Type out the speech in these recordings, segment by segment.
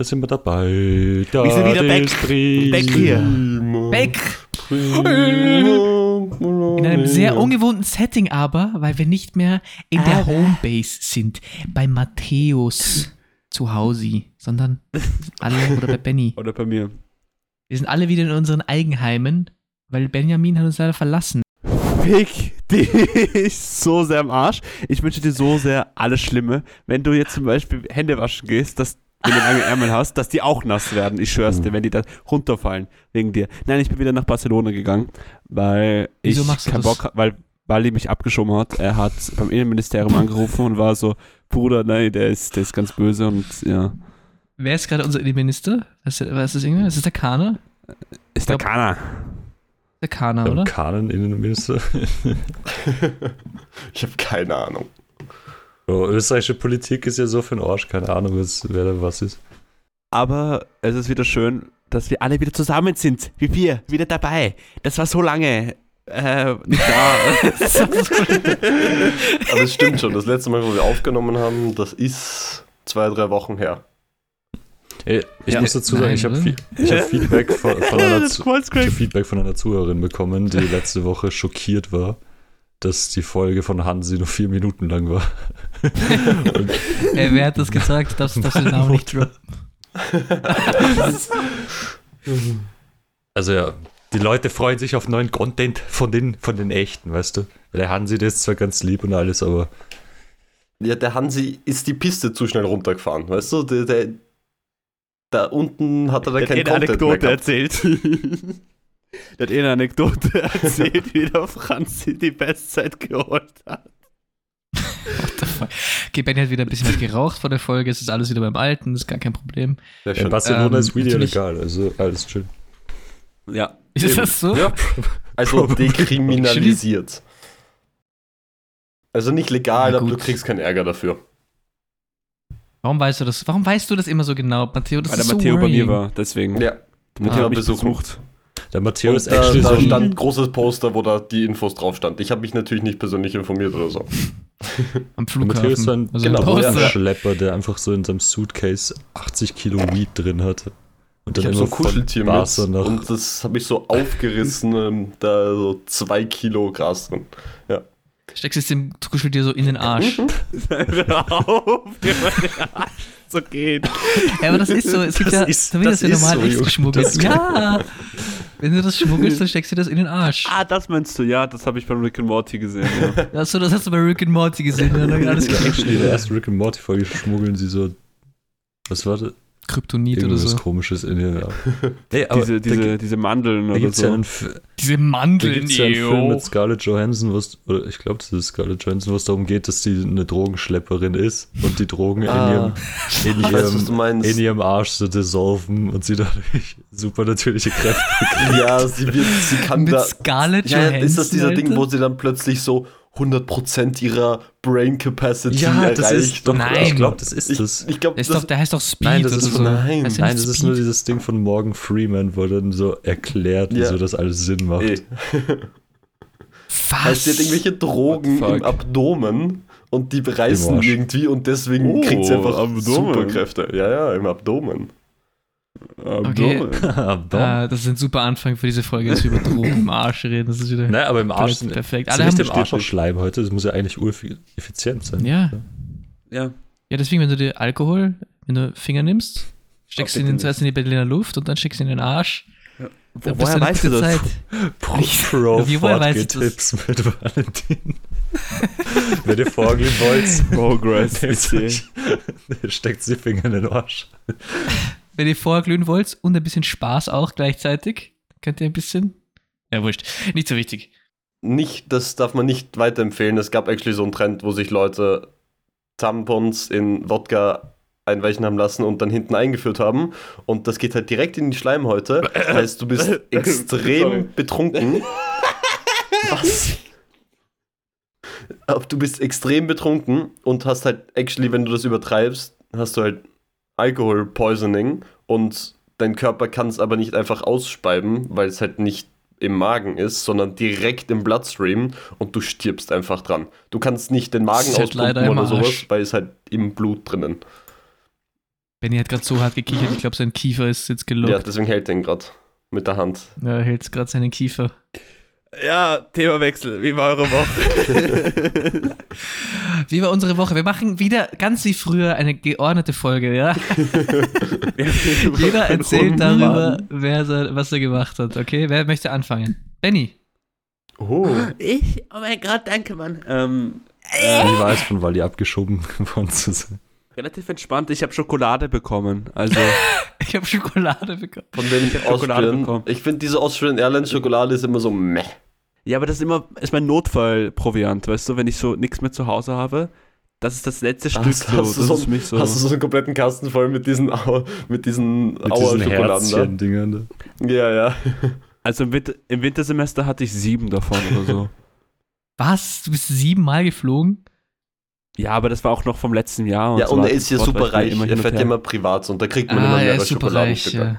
Da sind wir dabei. Da Wir sind wieder back. Back hier. Back! In einem sehr ungewohnten Setting aber, weil wir nicht mehr in der Homebase sind, bei Matthäus zu Hause, sondern alle oder bei Benny. Oder bei mir. Wir sind alle wieder in unseren Eigenheimen, weil Benjamin hat uns leider verlassen. Fick dich so sehr am Arsch. Ich wünsche dir so sehr alles Schlimme. Wenn du jetzt zum Beispiel Hände waschen gehst, dass wenn du lange Ärmel hast, dass die auch nass werden. Ich schwör's dir, wenn die da runterfallen wegen dir. Nein, ich bin wieder nach Barcelona gegangen, weil Wieso ich keinen? Bock ha- weil Wally mich abgeschoben hat. Er hat beim Innenministerium angerufen und war so, Bruder, nein, der ist, der ist ganz böse und ja. Wer ist gerade unser Innenminister? Was ist, was ist das irgendwie? Ist das der Kana? Ist der Kana. Der Kana, oder? Kanen Innenminister. Ich habe keine Ahnung. Oh, österreichische Politik ist ja so für den Arsch, keine Ahnung, was, wer da was ist. Aber es ist wieder schön, dass wir alle wieder zusammen sind. Wie wir, wieder dabei. Das war so lange äh, nicht da. Aber es stimmt schon, das letzte Mal, wo wir aufgenommen haben, das ist zwei, drei Wochen her. Ey, ich Ja. muss dazu sagen, Nein, ich habe oder? ich hab Feedback von, von einer. Feedback von einer Zuhörerin bekommen, die letzte Woche schockiert war, dass die Folge von Hansi nur vier Minuten lang war. Äh, wer hat das gesagt? Darfst, darfst du den Namen nicht droppen? Also ja, die Leute freuen sich auf neuen Content von den, von den echten, weißt du? Weil der Hansi, der ist zwar ganz lieb und alles, aber Ja, der Hansi ist die Piste zu schnell runtergefahren, weißt du? Der, der, da unten hat er dann Der hat kein eh eine Content mehr Anekdote erzählt. Der hat eh eine Anekdote erzählt, wie der Franzi die Bestzeit geholt hat. What the fuck? Okay, Benny hat wieder ein bisschen was geraucht vor der Folge. Es ist alles wieder beim Alten, ist gar kein Problem. Sehr in schön. Barcelona Ähm, ist Video legal, also alles schön. Ja. Ist das so? Ja. Also dekriminalisiert. Also nicht legal, aber du kriegst keinen Ärger dafür. Warum weißt du das? Warum weißt du das immer so genau, Matteo? Das Weil der so Matteo bei mir worrying. war, deswegen. Ja. Der Matteo Ah, hat mich besuchen. besucht. Der Matteo Und ist da, da so ein, stand großes Poster, wo da die Infos drauf stand. Ich habe mich natürlich nicht persönlich informiert oder so. Am der Matteo ist so ein Flughafen. Also genau, ein ja. Schlepper, der einfach so in seinem Suitcase 80 Kilo Weed drin hat. Und Ich habe so ein von Kuscheltier mit und das habe ich so aufgerissen, ähm, da so zwei Kilo Gras drin. Steckst es dem Kuscheltier so in den Arsch. Hör auf, so geht. Ja, aber das ist so. Es gibt Das ja, ist- das das ja ist normal so, Junge. geschmuggelt. Ja! Wenn du das schmuggelst, dann steckst du das in den Arsch. Ah, das meinst du, ja, das habe ich bei Rick and Morty gesehen. Ja. Achso, das hast du bei Rick and Morty gesehen. Ja, dann alles Ja, in der ersten Rick and Morty Folge schmuggeln sie so. Was war das? Kryptonit oder Irgendwas so. komisches in den. Nee, aber diese, da, diese, diese Mandeln da oder gibt es so. ja Diese da Mandeln, gibt's ja einen Film mit Scarlett Johansson, was, oder ich glaube, das ist Scarlett Johansson, was darum geht, dass die eine Drogenschlepperin ist und die Drogen Ah, in, ihrem, in, weiß, ihrem, meinst. in ihrem Arsch so dissolven und sie dadurch super natürliche Kräfte Ja, sie wird, sie kann Mit da. Scarlett Ja, Johansson. ist das dieser Ding, Alter? wo sie dann plötzlich so 100% ihrer Brain Capacity Ja, das erreicht? ist doch, Nein. ich glaube, das ist ich, das. ich glaube, Der, ist das doch, der heißt doch Speed Nein, das ist so. nein. Heißt Nein, das ist nur dieses Ding von Morgan Freeman, wo dann so erklärt, Ja. wieso das alles Sinn macht. eh. Was? heißt, sie hat irgendwelche Drogen im? Abdomen und die reißen irgendwie und deswegen Oh, kriegt sie einfach Abdomen. Superkräfte. Ja, ja, im Abdomen. Okay. Abdomen. Ah, das ist ein super Anfang für diese Folge, dass wir über Drogen im Arsch reden. Das ist wieder Nein, aber im Arsch sind, perfekt. Alle Alle nicht haben im Arsch auch bestätigt. Schleim heute, das muss ja eigentlich ureffizient sein. Ja. Ja. ja, deswegen, wenn du dir Alkohol, wenn du Finger nimmst, steckst du ihn in- zuerst in die Berliner Luft und dann steckst du ihn in den Arsch. Wo, Dann bist woher weißt du das? Zeit. Pro, Pro Wie, woher weiß ich das? Tipps mit Valentin. Wenn ihr vorgehen wollt, Progress. euch- steckt die Finger in den Arsch. Wenn ihr vorglühen wollt und ein bisschen Spaß auch gleichzeitig, könnt ihr ein bisschen. Ja, wurscht. Nicht so wichtig. Nicht, das darf man nicht weiterempfehlen. Es gab actually so einen Trend, wo sich Leute Tampons in Wodka einweichen haben lassen und dann hinten eingeführt haben. Und das geht halt direkt in die Schleimhäute. Das heißt, du bist extrem betrunken. Was? Du bist extrem betrunken und hast halt, actually, wenn du das übertreibst, hast du halt Alkohol Poisoning und dein Körper kann es aber nicht einfach ausspeiben, weil es halt nicht im Magen ist, sondern direkt im Bloodstream und du stirbst einfach dran. Du kannst nicht den Magen halt auspumpen oder sowas, weil es halt im Blut drinnen. Benny hat gerade so hart gekichert, ich glaube, sein Kiefer ist jetzt Ja, gelockt. deswegen hält er ihn gerade mit der Hand. Ja, er hält gerade seinen Kiefer. Ja, Themawechsel. Wie war eure Woche? Wie war unsere Woche? Wir machen wieder ganz wie früher eine geordnete Folge, ja? Jeder erzählt darüber, wer so, was er gemacht hat, okay? Wer möchte anfangen? Benny. Oh. Ich? Oh mein Gott, danke, Mann. Ähm, Wie war es von Wally abgeschoben worden zu sein? Relativ entspannt. Ich habe Schokolade bekommen. Also, Ich habe Schokolade bekommen. Von den hab Schokolade Austrian. bekommen. Ich finde, diese Austrian Airlines Schokolade ist immer so meh. ja, aber das ist immer ist mein Notfallproviant, weißt du, wenn ich so nichts mehr zu Hause habe. Das ist das letzte Stück Hast, so. hast, du so, mich so. hast du so einen kompletten Kasten voll mit diesen, Au- mit diesen Mit Auer diesen Schokoladen da? Ja, ja. Also im, Winter, im Wintersemester hatte ich sieben davon oder so. Was? Du bist siebenmal geflogen? Ja, aber das war auch noch vom letzten Jahr. ja, so und er ist ja super reich. immer Er und fährt ja immer privat und da kriegt man immer Ah, er mehrere ist super reich. Schokoladenstücke.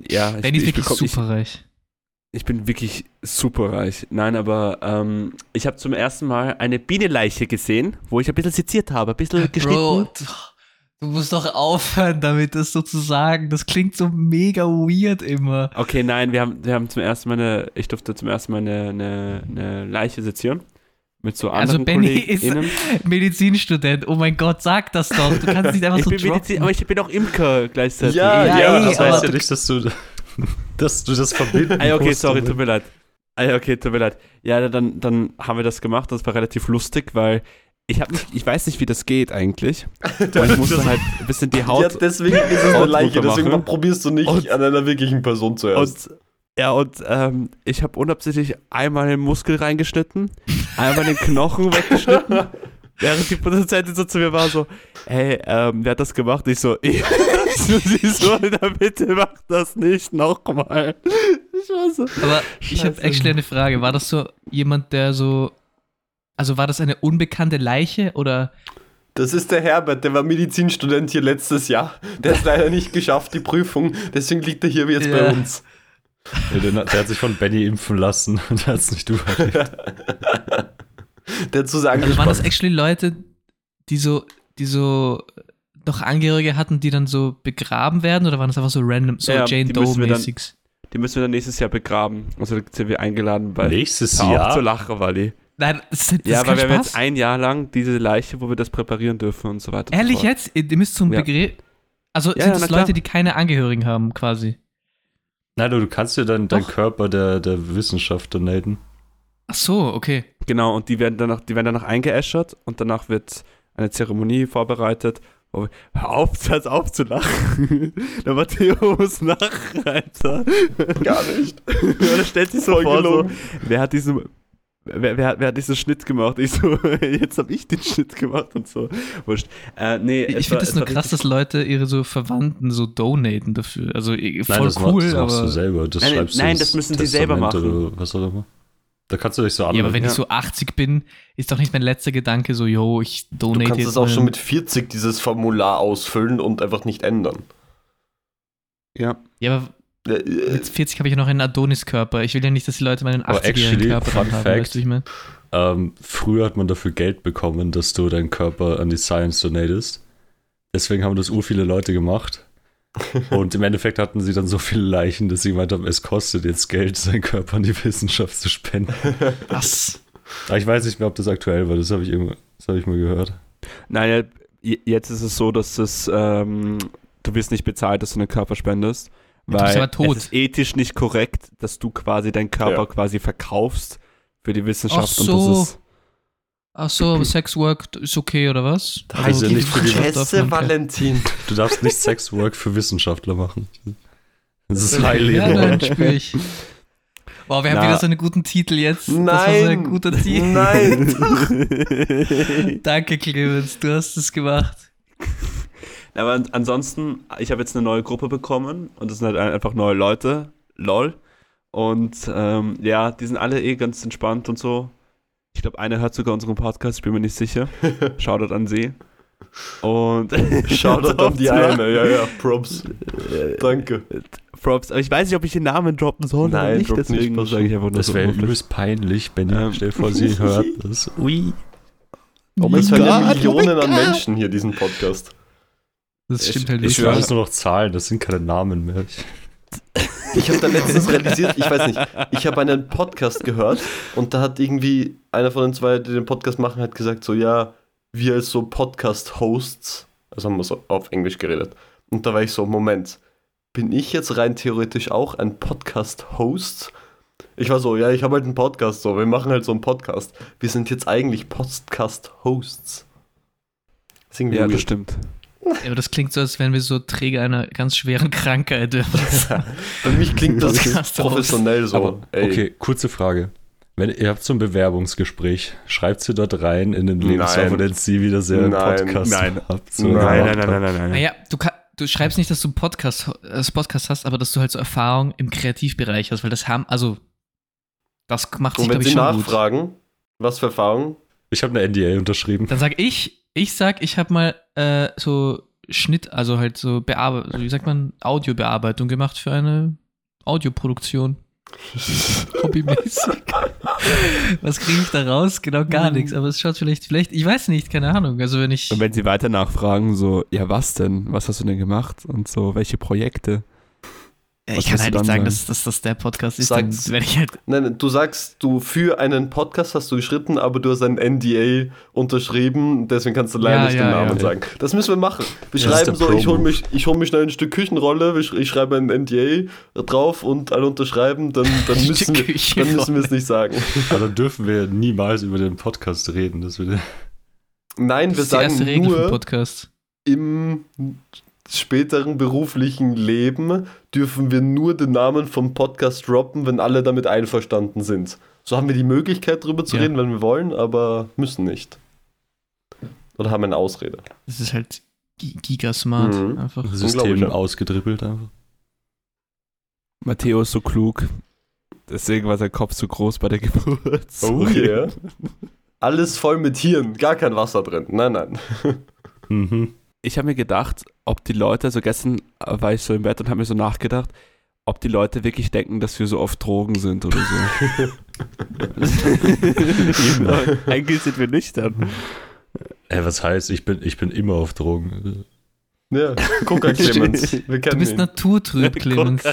Ja. Ja, ich, Benny ist ich, wirklich super reich. ich bin wirklich super reich. Nein, aber ähm, ich habe zum ersten Mal eine Bienenleiche gesehen, wo ich ein bisschen seziert habe, ein bisschen geschnitten. Bro, du, du musst doch aufhören damit, das so zu sagen. Das klingt so mega weird immer. Okay, nein, wir haben, wir haben zum ersten Mal eine, ich durfte zum ersten Mal eine, eine, eine Leiche sezieren. Mit so Also anderen Benny ist. Medizinstudent. Oh mein Gott, sag das doch. Du kannst nicht einfach Ich so bin Medizin, aber ich bin auch Imker gleichzeitig. Ja, Ja, ja, ey, das aber heißt ja nicht, dass du, dass du das verbinden Ah, ja, okay, musst sorry, tut mir leid. Ah, ja, okay, tut mir leid. Ja, dann, dann haben wir das gemacht. Das war relativ lustig, weil ich habe nicht, ich weiß nicht, wie das geht eigentlich. Und ich musste halt ein bisschen die Ja, Haut deswegen ist es eine Leiche, deswegen probierst du nicht Und- an einer wirklichen Person zuerst. und ja und ähm, ich habe unabsichtlich einmal den Muskel reingeschnitten, einmal den Knochen weggeschnitten. Während die Produzentin so zu mir war, so, hey, ähm, wer hat das gemacht? Ich so, ich. so, sie so, na bitte mach das nicht nochmal. Ich war so, Aber ich habe Scheiße. actually eine Frage. War das so jemand, der so. Also war das eine unbekannte Leiche oder. Das ist der Herbert, der war Medizinstudent hier letztes Jahr. Der hat leider nicht geschafft, die Prüfung. Deswegen liegt er hier jetzt Ja. bei uns. Ja, der, der hat sich von Benny impfen lassen und hat es nicht überlebt. Der hat zu sagen Also waren das actually Leute, die so, die so noch Angehörige hatten, die dann so begraben werden oder waren das einfach so random, so Ja, Jane die müssen wir dann- Doe-mäßig? die müssen wir dann nächstes Jahr begraben. Also sind wir eingeladen bei. Nächstes auf Jahr? zu lachen, Wally. Nein, das, das Ja, ist weil kein wir haben jetzt ein Jahr lang diese Leiche, wo wir das präparieren dürfen und so weiter. so Ehrlich fort. jetzt? Ihr müsst zum Ja. Begräb. Also Ja, sind ja, das na klar. Leute, die keine Angehörigen haben, quasi? Nein, du, du kannst dir dann deinen. Körper der, der Wissenschaft donaten. Ach so, okay. Genau, und die werden danach, die werden danach eingeäschert und danach wird eine Zeremonie vorbereitet. Wo wir, hör auf, hör auf zu lachen. Der Matteo muss lachen, Alter. Gar nicht. Und er stellt sich so vor, so, wer hat diesen, wer, wer, hat- wer hat diesen Schnitt gemacht? Ich so, jetzt habe ich den Schnitt gemacht und so. Wurscht. Äh, nee, Ich, es finde es nur krass, dass Leute ihre so Verwandten so donaten dafür. Also eh, voll Nein, das, cool, mach, das machst du selber. Das Nein, schreibst du nein, das müssen sie selber machen. Oder was auch immer. Da kannst du dich so Ja, aber anmelden. wenn Ja. ich so 80 bin, ist doch nicht mein letzter Gedanke so, yo, ich Du donate kannst jetzt das auch schon mit 40 dieses Formular ausfüllen und einfach nicht ändern. Ja. Ja, aber mit 40 habe ich ja noch einen Adonis-Körper. Ich will ja nicht, dass die Leute meinen Aber 80-jährigen actually, Körper fun haben, fact, weißt du, ich meine? Ähm, früher hat man dafür Geld bekommen, dass du deinen Körper an die Science donatest. Deswegen haben das ur viele Leute gemacht. Und im Endeffekt hatten sie dann so viele Leichen, dass sie gemeint haben, es kostet jetzt Geld, seinen Körper an die Wissenschaft zu spenden. Was? Aber ich weiß nicht mehr, ob das aktuell war. Das habe ich, das hab ich mal gehört. Naja, jetzt ist es so, dass es, ähm, du wirst nicht bezahlt, dass du einen Körper spendest. Du bist Weil aber tot. es ist ethisch nicht korrekt, dass du quasi deinen Körper Ja. quasi verkaufst für die Wissenschaft. Ach Und so. das ist, Ach so, aber Sexwork ist okay, oder was? Da heißt ja nicht für die kein- Valentin. Du darfst nicht Sexwork für Wissenschaftler machen. Das ist highly Ja, nein, spür ich. Wow, wir haben Na. wieder so einen guten Titel jetzt. Das war so ein Nein. guter Titel. Nein. Danke, Clemens, du hast es gemacht. Aber an- ansonsten, ich habe jetzt eine neue Gruppe bekommen und das sind halt ein- einfach neue Leute. LOL. Und ähm, ja, die sind alle eh ganz entspannt und so. Ich glaube, einer hört sogar unseren Podcast, ich bin mir nicht sicher. Shoutout an sie. Und Shoutout an die eine. Ja, ja, Props. Danke. Props. Aber ich weiß nicht, ob ich den Namen droppen soll oder Nein, nicht, drop nicht, deswegen passt sage ich einfach nur Das so. wäre übelst peinlich, Benny. Ähm. Stell dir vor, sie hört das. Ui. Oh, es hören ja Gott, Millionen oh an Gott. Menschen hier diesen Podcast. Das Ich- stimmt halt ich nicht. Das sind schwör- alles nur noch Zahlen, das sind keine Namen mehr. Ich, Ich habe da letztens realisiert, ich weiß nicht, ich habe einen Podcast gehört und da hat irgendwie einer von den zwei, die den Podcast machen, hat gesagt so, ja, wir als so Podcast-Hosts, also haben wir so auf Englisch geredet. Und da war ich so, Moment, bin ich jetzt rein theoretisch auch ein Podcast-Host? Ich war so, ja, ich habe halt einen Podcast, so, wir machen halt so einen Podcast. Wir sind jetzt eigentlich Podcast-Hosts. Das Ja, das weird. stimmt. Ja, aber das klingt so, als wären wir so Träger einer ganz schweren Krankheit. Für mich klingt das Podcast-Host. professionell so. aber, okay, kurze Frage. Wenn ihr habt so ein Bewerbungsgespräch, schreibt sie dort rein in den Lebenslauf und den CV, dass ihr einen Nein. Podcast Nein. habt. so Nein, Nein, nein, nein, nein, nein, nein. Naja, du, kann, du schreibst nicht, dass du einen Podcast, äh, Podcast hast, aber dass du halt so Erfahrung im Kreativbereich hast, weil das haben, also, das macht sich, Und wenn glaube ich, sie schon gut. nachfragen, was für Erfahrungen? Ich habe eine NDA unterschrieben. Dann sag ich, ich sag, ich habe mal äh, so Schnitt, also halt so Bearbeitung, wie sagt man, Audiobearbeitung gemacht für eine Audioproduktion. Hobbymäßig. Was kriege ich da raus? Genau gar nichts, aber es schaut vielleicht, vielleicht, ich weiß nicht, keine Ahnung. Also wenn ich. Und wenn sie weiter nachfragen, so, ja, was denn? Was hast du denn gemacht? Und so, welche Projekte? Was ich kann halt nicht sagen, sagen? dass, dass das der Podcast ist. Dann Sag's. werde ich halt. Nein, du sagst, du für einen Podcast hast du geschritten, aber du hast ein NDA unterschrieben, deswegen kannst du leider Ja, nicht ja, den Namen ja. sagen. Das müssen wir machen. Wir schreiben so, ich hole mich, ich hol mich schnell ein Stück Küchenrolle, ich schreibe ein NDA drauf und alle unterschreiben, dann, dann, müssen, Stück wir, dann müssen wir es nicht sagen. Aber dann dürfen wir niemals über den Podcast reden. Das würde Nein, Das wir ist die erste sagen nur, Podcast. im späteren beruflichen Leben dürfen wir nur den Namen vom Podcast droppen, wenn alle damit einverstanden sind. So haben wir die Möglichkeit, drüber zu Ja. reden, wenn wir wollen, aber müssen nicht. Oder haben eine Ausrede. Das ist halt gi- gigasmart. Mhm. Einfach. System ausgedribbelt einfach. Matteo ist so klug. Deswegen war sein Kopf so groß bei der Geburt. Oh yeah. Alles voll mit Hirn, gar kein Wasser drin. Nein, nein. Mhm. Ich habe mir gedacht, ob die Leute, also gestern war ich so im Bett und habe mir so nachgedacht, ob die Leute wirklich denken, dass wir so auf Drogen sind oder so. Eigentlich sind wir nüchtern. Ey, was heißt, ich bin, ich bin immer auf Drogen. Ja, Coca Clemens. Wir Du bist ihn. naturtrüb, Clemens.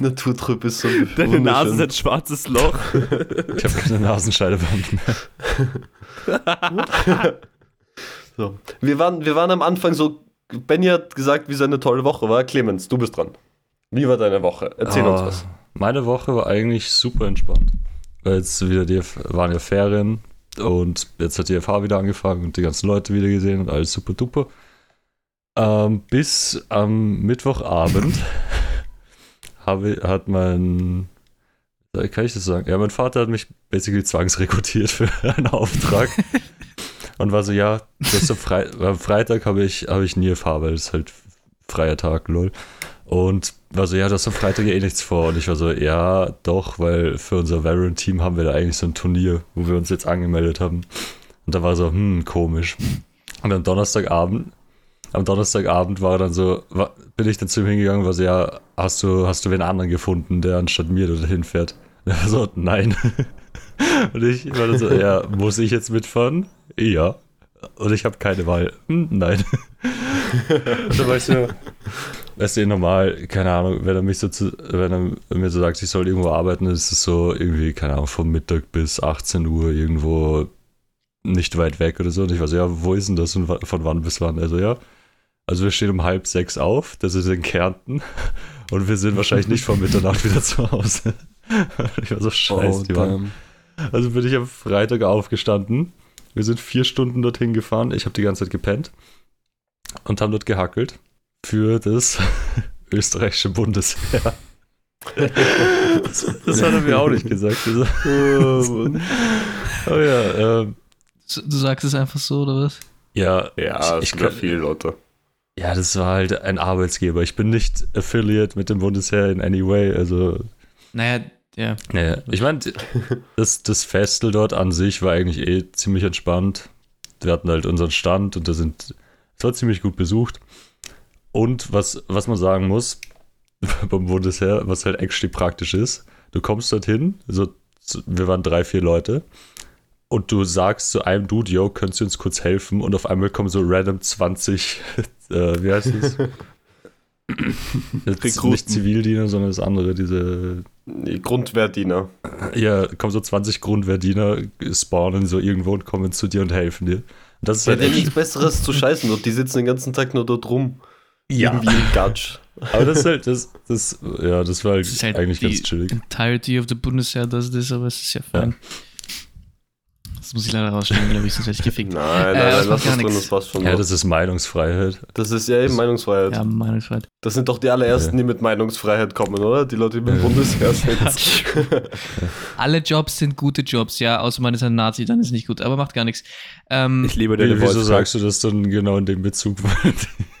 Naturtrüb ist so Deine Nase ist ein schwarzes Loch. Ich habe keine Nasenscheidewand mehr. So. Wir, waren, wir waren am Anfang so, Benny hat gesagt, wie seine tolle Woche war. Clemens, du bist dran. Wie war deine Woche? Erzähl uns Ah, was. Meine Woche war eigentlich super entspannt. Weil jetzt wieder die waren ja Ferien und jetzt hat die FH wieder angefangen und die ganzen Leute wieder gesehen und alles super duper. Ähm, bis am Mittwochabend habe, hat mein, kann ich das sagen? Ja, mein Vater hat mich basically zwangsrekrutiert für einen Auftrag. und war so, ja, das am, Frei am Freitag habe ich, habe ich nie FH, weil es ist halt freier Tag, lol. Und war so, ja, du hast am Freitag eh nichts vor. Und ich war so, ja, doch, weil für unser Valorant-Team haben wir da eigentlich so ein Turnier, wo wir uns jetzt angemeldet haben. Und da war so, hm, komisch. Und am Donnerstagabend, am Donnerstagabend war dann so, war, bin ich dann zu ihm hingegangen, war so, ja, hast du, hast du wen anderen gefunden, der anstatt mir dorthin fährt? Und er war so, nein. Und ich war dann so, ja, muss ich jetzt mitfahren? Ja. Und ich habe keine Wahl. Hm, nein. Dann war ich so, weißt du, normal, keine Ahnung, wenn er mich so zu, wenn er mir so sagt, ich soll irgendwo arbeiten, ist es so irgendwie, keine Ahnung, vom Mittag bis 18 Uhr irgendwo nicht weit weg oder so. Und ich war so, ja, wo ist denn das und von wann bis wann? Also ja, also wir stehen um halb sechs auf, das ist in Kärnten und wir sind wahrscheinlich nicht vor Mitternacht wieder zu Hause. ich war so scheiße, die waren damn. also bin ich am Freitag aufgestanden. Wir sind vier Stunden dorthin gefahren. Ich habe die ganze Zeit gepennt und haben dort gehackelt für das österreichische Bundesheer. das, das hat er mir auch nicht gesagt. Also, oh ja, ähm, Du sagst es einfach so, oder was? ja, Ja, ich, ich kann, viele Leute. ja, das war halt ein Arbeitsgeber. Ich bin nicht affiliate mit dem Bundesheer in any way. Also Naja, ja. Naja, ich meine, das, das Festel dort an sich war eigentlich eh ziemlich entspannt. Wir hatten halt unseren Stand und da sind, es war ziemlich gut besucht. Und was, was man sagen muss, beim Bundesheer, was halt actually praktisch ist, du kommst dorthin, so, so- wir waren drei, vier Leute und du sagst zu einem Dude, yo, könntest du uns kurz helfen? Und auf einmal kommen so random 20, äh, wie heißt es? Jetzt Rekruten. nicht Zivildiener, sondern das andere, diese, Die Grundwehrdiener. ja, kommen so 20 Grundwehrdiener, spawnen so irgendwo und kommen zu dir und helfen dir. Das ist Ja, halt nichts Besseres zu scheißen und die sitzen den ganzen Tag nur dort rum. ja, Irgendwie im Gatsch. aber das ist halt, das, das, ja, das war halt, Das ist halt eigentlich die ganz chillig. Entirety of the Bundesheer does this, aber es ist ja fein. Das muss ich leider rausstellen, glaube ich, sonst werde ich gefickt. Nein, nein, Äh, nein, das lass das gar drin, das passt schon. Ja, das ist Meinungsfreiheit. das ist ja eben Meinungsfreiheit. Ja, Meinungsfreiheit. Das sind doch die allerersten, die mit Meinungsfreiheit kommen, oder? Die Leute, die beim Ja. Bundesheer sind. Alle Jobs sind gute Jobs, ja, außer man ist ein Nazi, dann ist es nicht gut, aber macht gar nichts. Ähm, Ich liebe deine Wieso sagst du das dann genau in dem Bezug?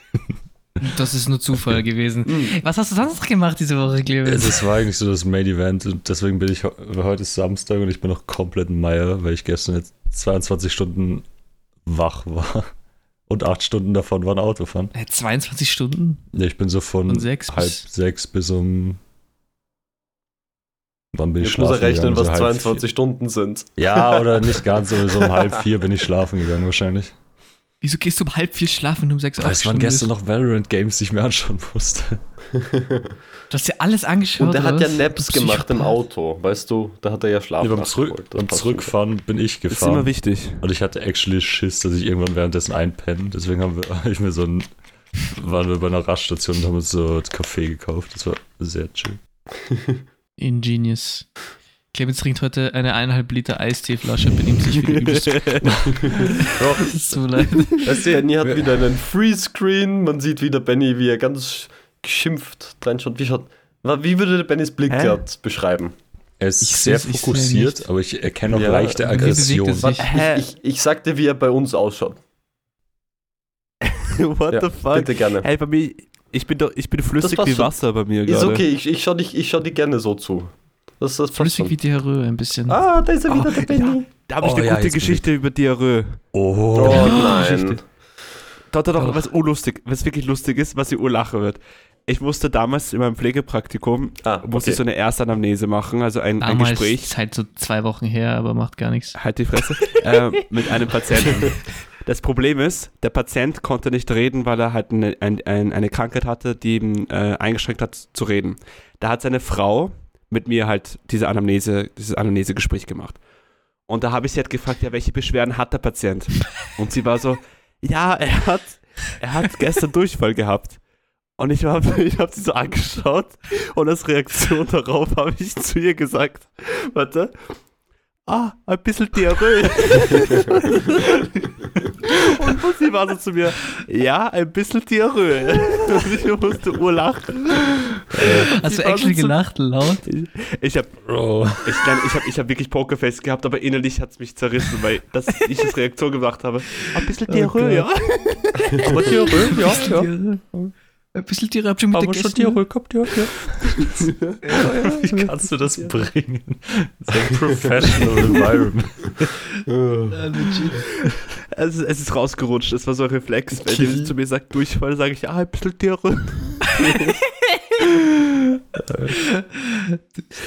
das ist nur Zufall gewesen. Hm. Was hast du sonst noch gemacht diese Woche, Clemens? Es war eigentlich so das Main Event und deswegen bin ich, heute ist Samstag und ich bin noch komplett ein Meier, weil ich gestern jetzt 22 Stunden wach war und 8 Stunden davon waren Autofahren. Äh, 22 Stunden? Ja, ich bin so von Von sechs halb bis- sechs bis um. Wann bin ich Jetzt muss er schlafen rechnen, gegangen? was So halb 22 Stunden sind. Ja, oder nicht ganz, aber so um halb vier bin ich schlafen gegangen wahrscheinlich. Wieso gehst du um halb vier schlafen und um sechs Weil es waren aufstehen gestern noch Valorant-Games, die ich mir anschauen musste. Du hast dir alles angeschaut. Und der hat ja was? Naps Du gemacht im. Auto, weißt du? Da hat er ja Schlaf Ja, beim. Zurück, beim. Zurückfahren bin ich Das ist immer gefahren. wichtig. Und ich hatte actually Schiss, dass ich irgendwann währenddessen einpenne. Deswegen haben wir, hab ich mir so ein, waren wir bei einer Raststation und haben uns so einen Kaffee gekauft. Das war sehr chill. Ingenious. Clemens trinkt heute eine eineinhalb Liter Eisteeflasche und benimmt sich wie übelst. Ist so leid. Weißt du, Benny hat wieder einen Freescreen. Man sieht wieder Benny, wie er ganz geschimpft reinschaut. Wie, schaut, wie würde Bennys Blick gerade beschreiben? Er ist Ich sehr ich fokussiert, nicht. aber ich erkenne auch Ja, leichte Aggression. ich, ich, ich sagte, wie er bei uns ausschaut. What Ja, the fuck? Bitte gerne. Hey, bei mir, ich bin doch, ich bin flüssig wie. Wasser bei mir Ist gerade. okay, ich, ich schaue dich, ich schau dir gerne so zu. Das, das passt Flüssig wie Diarrhoe ein bisschen. Ah, da ist er wieder, Ah, der Benny. Da habe ich Oh, eine ja, gute Geschichte über Diarrhoe. Oh, Oh, Ja, nein. Geschichte. Doch, doch, doch, Doch. was urlustig, was wirklich lustig ist, was ihr urlachen wird. Ich musste damals in meinem Pflegepraktikum, Ah, musste ich okay. so eine Erstanamnese machen, also ein, ein Gespräch. ist halt so zwei Wochen her, aber macht gar nichts. Halt die Fresse. äh, mit einem Patienten. Das Problem ist, der Patient konnte nicht reden, weil er halt eine, ein, ein, eine Krankheit hatte, die ihn äh, eingeschränkt hat zu reden. Da hat seine Frau mit mir halt diese Anamnese, dieses Anamnesegespräch gemacht. Und da habe ich sie halt gefragt, ja, welche Beschwerden hat der Patient? Und sie war so, ja, er hat, er hat gestern Durchfall gehabt. Und ich habe ich hab sie so angeschaut und als Reaktion darauf habe ich zu ihr gesagt, warte, ah, ein bisschen Diarrhoe. und sie war so zu mir, ja, ein bisschen Diarrhoe. Und ich musste urlachen. Hast Sie du actually so gelacht, laut? Ich habe Bro. ich, ich hab, ich hab wirklich Pokerface gehabt, aber innerlich hat es mich zerrissen, weil das, ich als Reaktion gemacht habe. Ein bisschen Diarrhoe, ja. Aber Diarrhoe, ja, ja. Ein bisschen Diarrhoe, habt ihr schon Aber mit schon Diarrhoe gehabt, ja, ja. Wie kannst du das bringen? So ein professional environment. Es, ist- es ist rausgerutscht, es war so ein Reflex. Wenn jemand zu mir sagt Durchfall, sage ich, ja, ein bisschen Diarrhoe. Das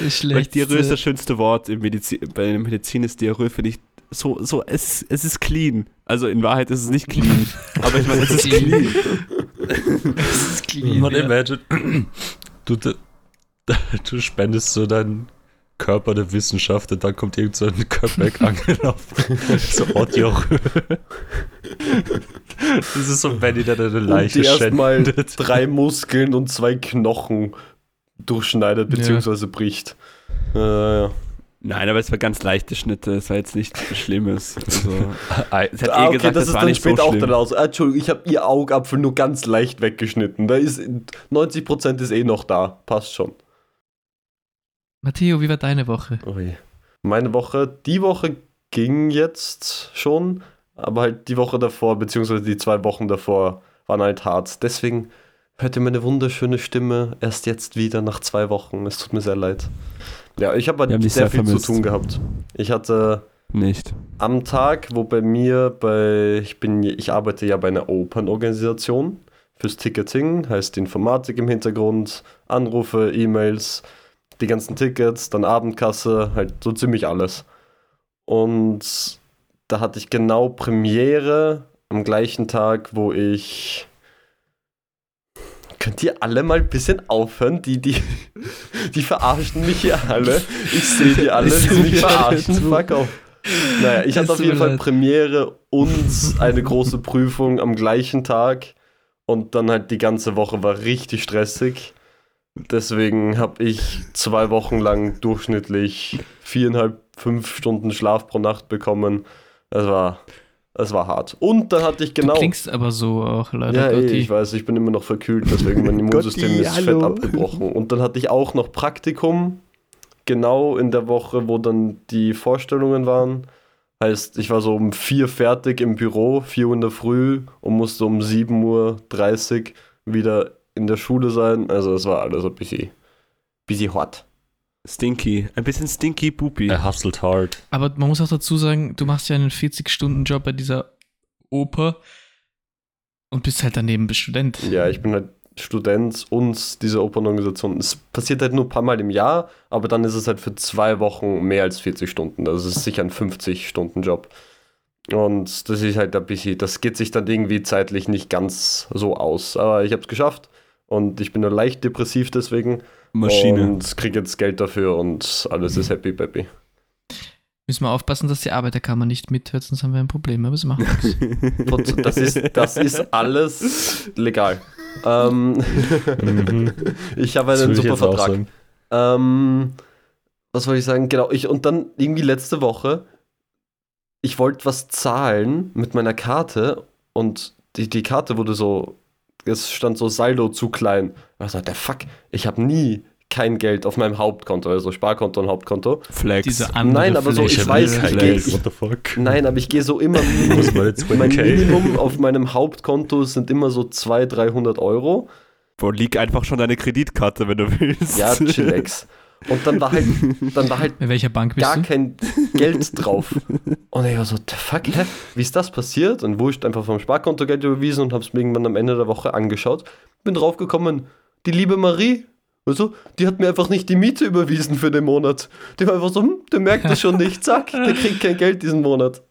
ist Weil schlecht. Diarrhoe ist das schönste Wort im Medizin, bei der Medizin ist Diarrhoe, finde ich, so, so, es, es ist clean. Also in Wahrheit ist es nicht clean. aber ich meine, es ist clean. Das ist clean. Man ja. imagine, du, du, spendest so deinen Körper der Wissenschaft und dann kommt irgend so ein Köpek angelaufen. so Diarrhoe. Das ist so Benny, der deine Und Leiche die erstmal schändet. drei Muskeln und zwei Knochen durchschneidet bzw. bricht. Äh, ja. Nein, aber es war ganz leichte Schnitte, es war jetzt nichts Schlimmes. Also, Ei, es hat Ah, eh okay, gesagt, das es ist war dann nicht so später auch dann aus. Ah, Entschuldigung, ich habe ihr Augapfel nur ganz leicht weggeschnitten. Da ist 90% ist eh noch da. Passt schon. Matteo, wie war deine Woche? Ui. Meine Woche, die Woche ging jetzt schon, aber halt die Woche davor, beziehungsweise die zwei Wochen davor, waren halt hart. Deswegen hört ihr meine wunderschöne Stimme erst jetzt wieder nach zwei Wochen. Es tut mir sehr leid. Ja, ich habe haben halt dich sehr viel vermisst. zu tun gehabt. Ich hatte Nicht. am Tag, wo bei mir bei ich bin ich arbeite ja bei einer Open-Organisation fürs Ticketing, heißt Informatik im Hintergrund, Anrufe, E-Mails, die ganzen Tickets, dann Abendkasse, halt so ziemlich alles. Und da hatte ich genau Premiere am gleichen Tag, wo ich. Könnt ihr alle mal ein bisschen aufhören? Die, die, die verarschen mich hier alle. Ich sehe die alle, die mich verarschen. Fuck off. Naja, ich hatte auf jeden Fall. Premiere und eine große Prüfung am gleichen Tag. Und dann halt die ganze Woche war richtig stressig. Deswegen habe ich zwei Wochen lang durchschnittlich viereinhalb, fünf Stunden Schlaf pro Nacht bekommen. Das war, das war hart. Und dann hatte ich genau. Du klingst aber so auch leider. Ja, ey, Gotti. ich weiß, ich bin immer noch verkühlt, deswegen mein Immunsystem Gotti, ist fett abgebrochen. Und dann hatte ich auch noch Praktikum, genau in der Woche, wo dann die Vorstellungen waren. Heißt, ich war so um vier fertig im Büro, vier Uhr in der Früh und musste um 7.30 Uhr wieder in der Schule sein. Also es war alles ein bisschen, bisschen hart. Stinky. Ein bisschen stinky poopy. Er hustelt hard. Aber man muss auch dazu sagen, du machst ja einen 40-Stunden-Job bei dieser Oper und bist halt daneben Student. Ja, ich bin halt Student und diese Opernorganisation. Es passiert halt nur ein paar Mal im Jahr, aber dann ist es halt für zwei Wochen mehr als 40 Stunden. Das ist sicher ein 50-Stunden-Job. Und das ist halt ein bisschen, das geht sich dann irgendwie zeitlich nicht ganz so aus. Aber ich habe es geschafft und ich bin nur leicht depressiv deswegen. Maschine. Und kriege jetzt Geld dafür und alles ist happy peppy. Müssen wir aufpassen, dass die Arbeiterkammer nicht mithört, sonst haben wir ein Problem. Aber das machen. Und Das ist, das ist alles legal. Ähm, Mhm. ich habe einen super Vertrag. Ähm, was wollte ich sagen? Genau, ich und dann irgendwie letzte Woche, ich wollte was zahlen mit meiner Karte und die, die Karte wurde so, es stand so Saldo zu klein. Ich dachte, der Fuck, ich habe nie kein Geld auf meinem Hauptkonto, also Sparkonto und Hauptkonto. Flex. Diese andere Nein, aber so, ich weiß, kein ich Geld. geh- What the fuck? Nein, aber ich gehe so immer, Muss man jetzt mein 20k? Minimum auf meinem Hauptkonto sind immer so 200, 300 Euro. Boah, lieg einfach schon deine Kreditkarte, wenn du willst. Ja, chillax. Und dann war halt, dann war halt Bei welcher Bank bist gar du? kein Geld drauf. Und ich war so, the fuck, hä? Wie ist das passiert? Und wurscht, einfach vom Sparkonto Geld überwiesen und hab's mir irgendwann am Ende der Woche angeschaut. Bin draufgekommen, die liebe Marie, also, die hat mir einfach nicht die Miete überwiesen für den Monat. Die war einfach so, hm, der merkt das schon nicht, zack, der kriegt kein Geld diesen Monat.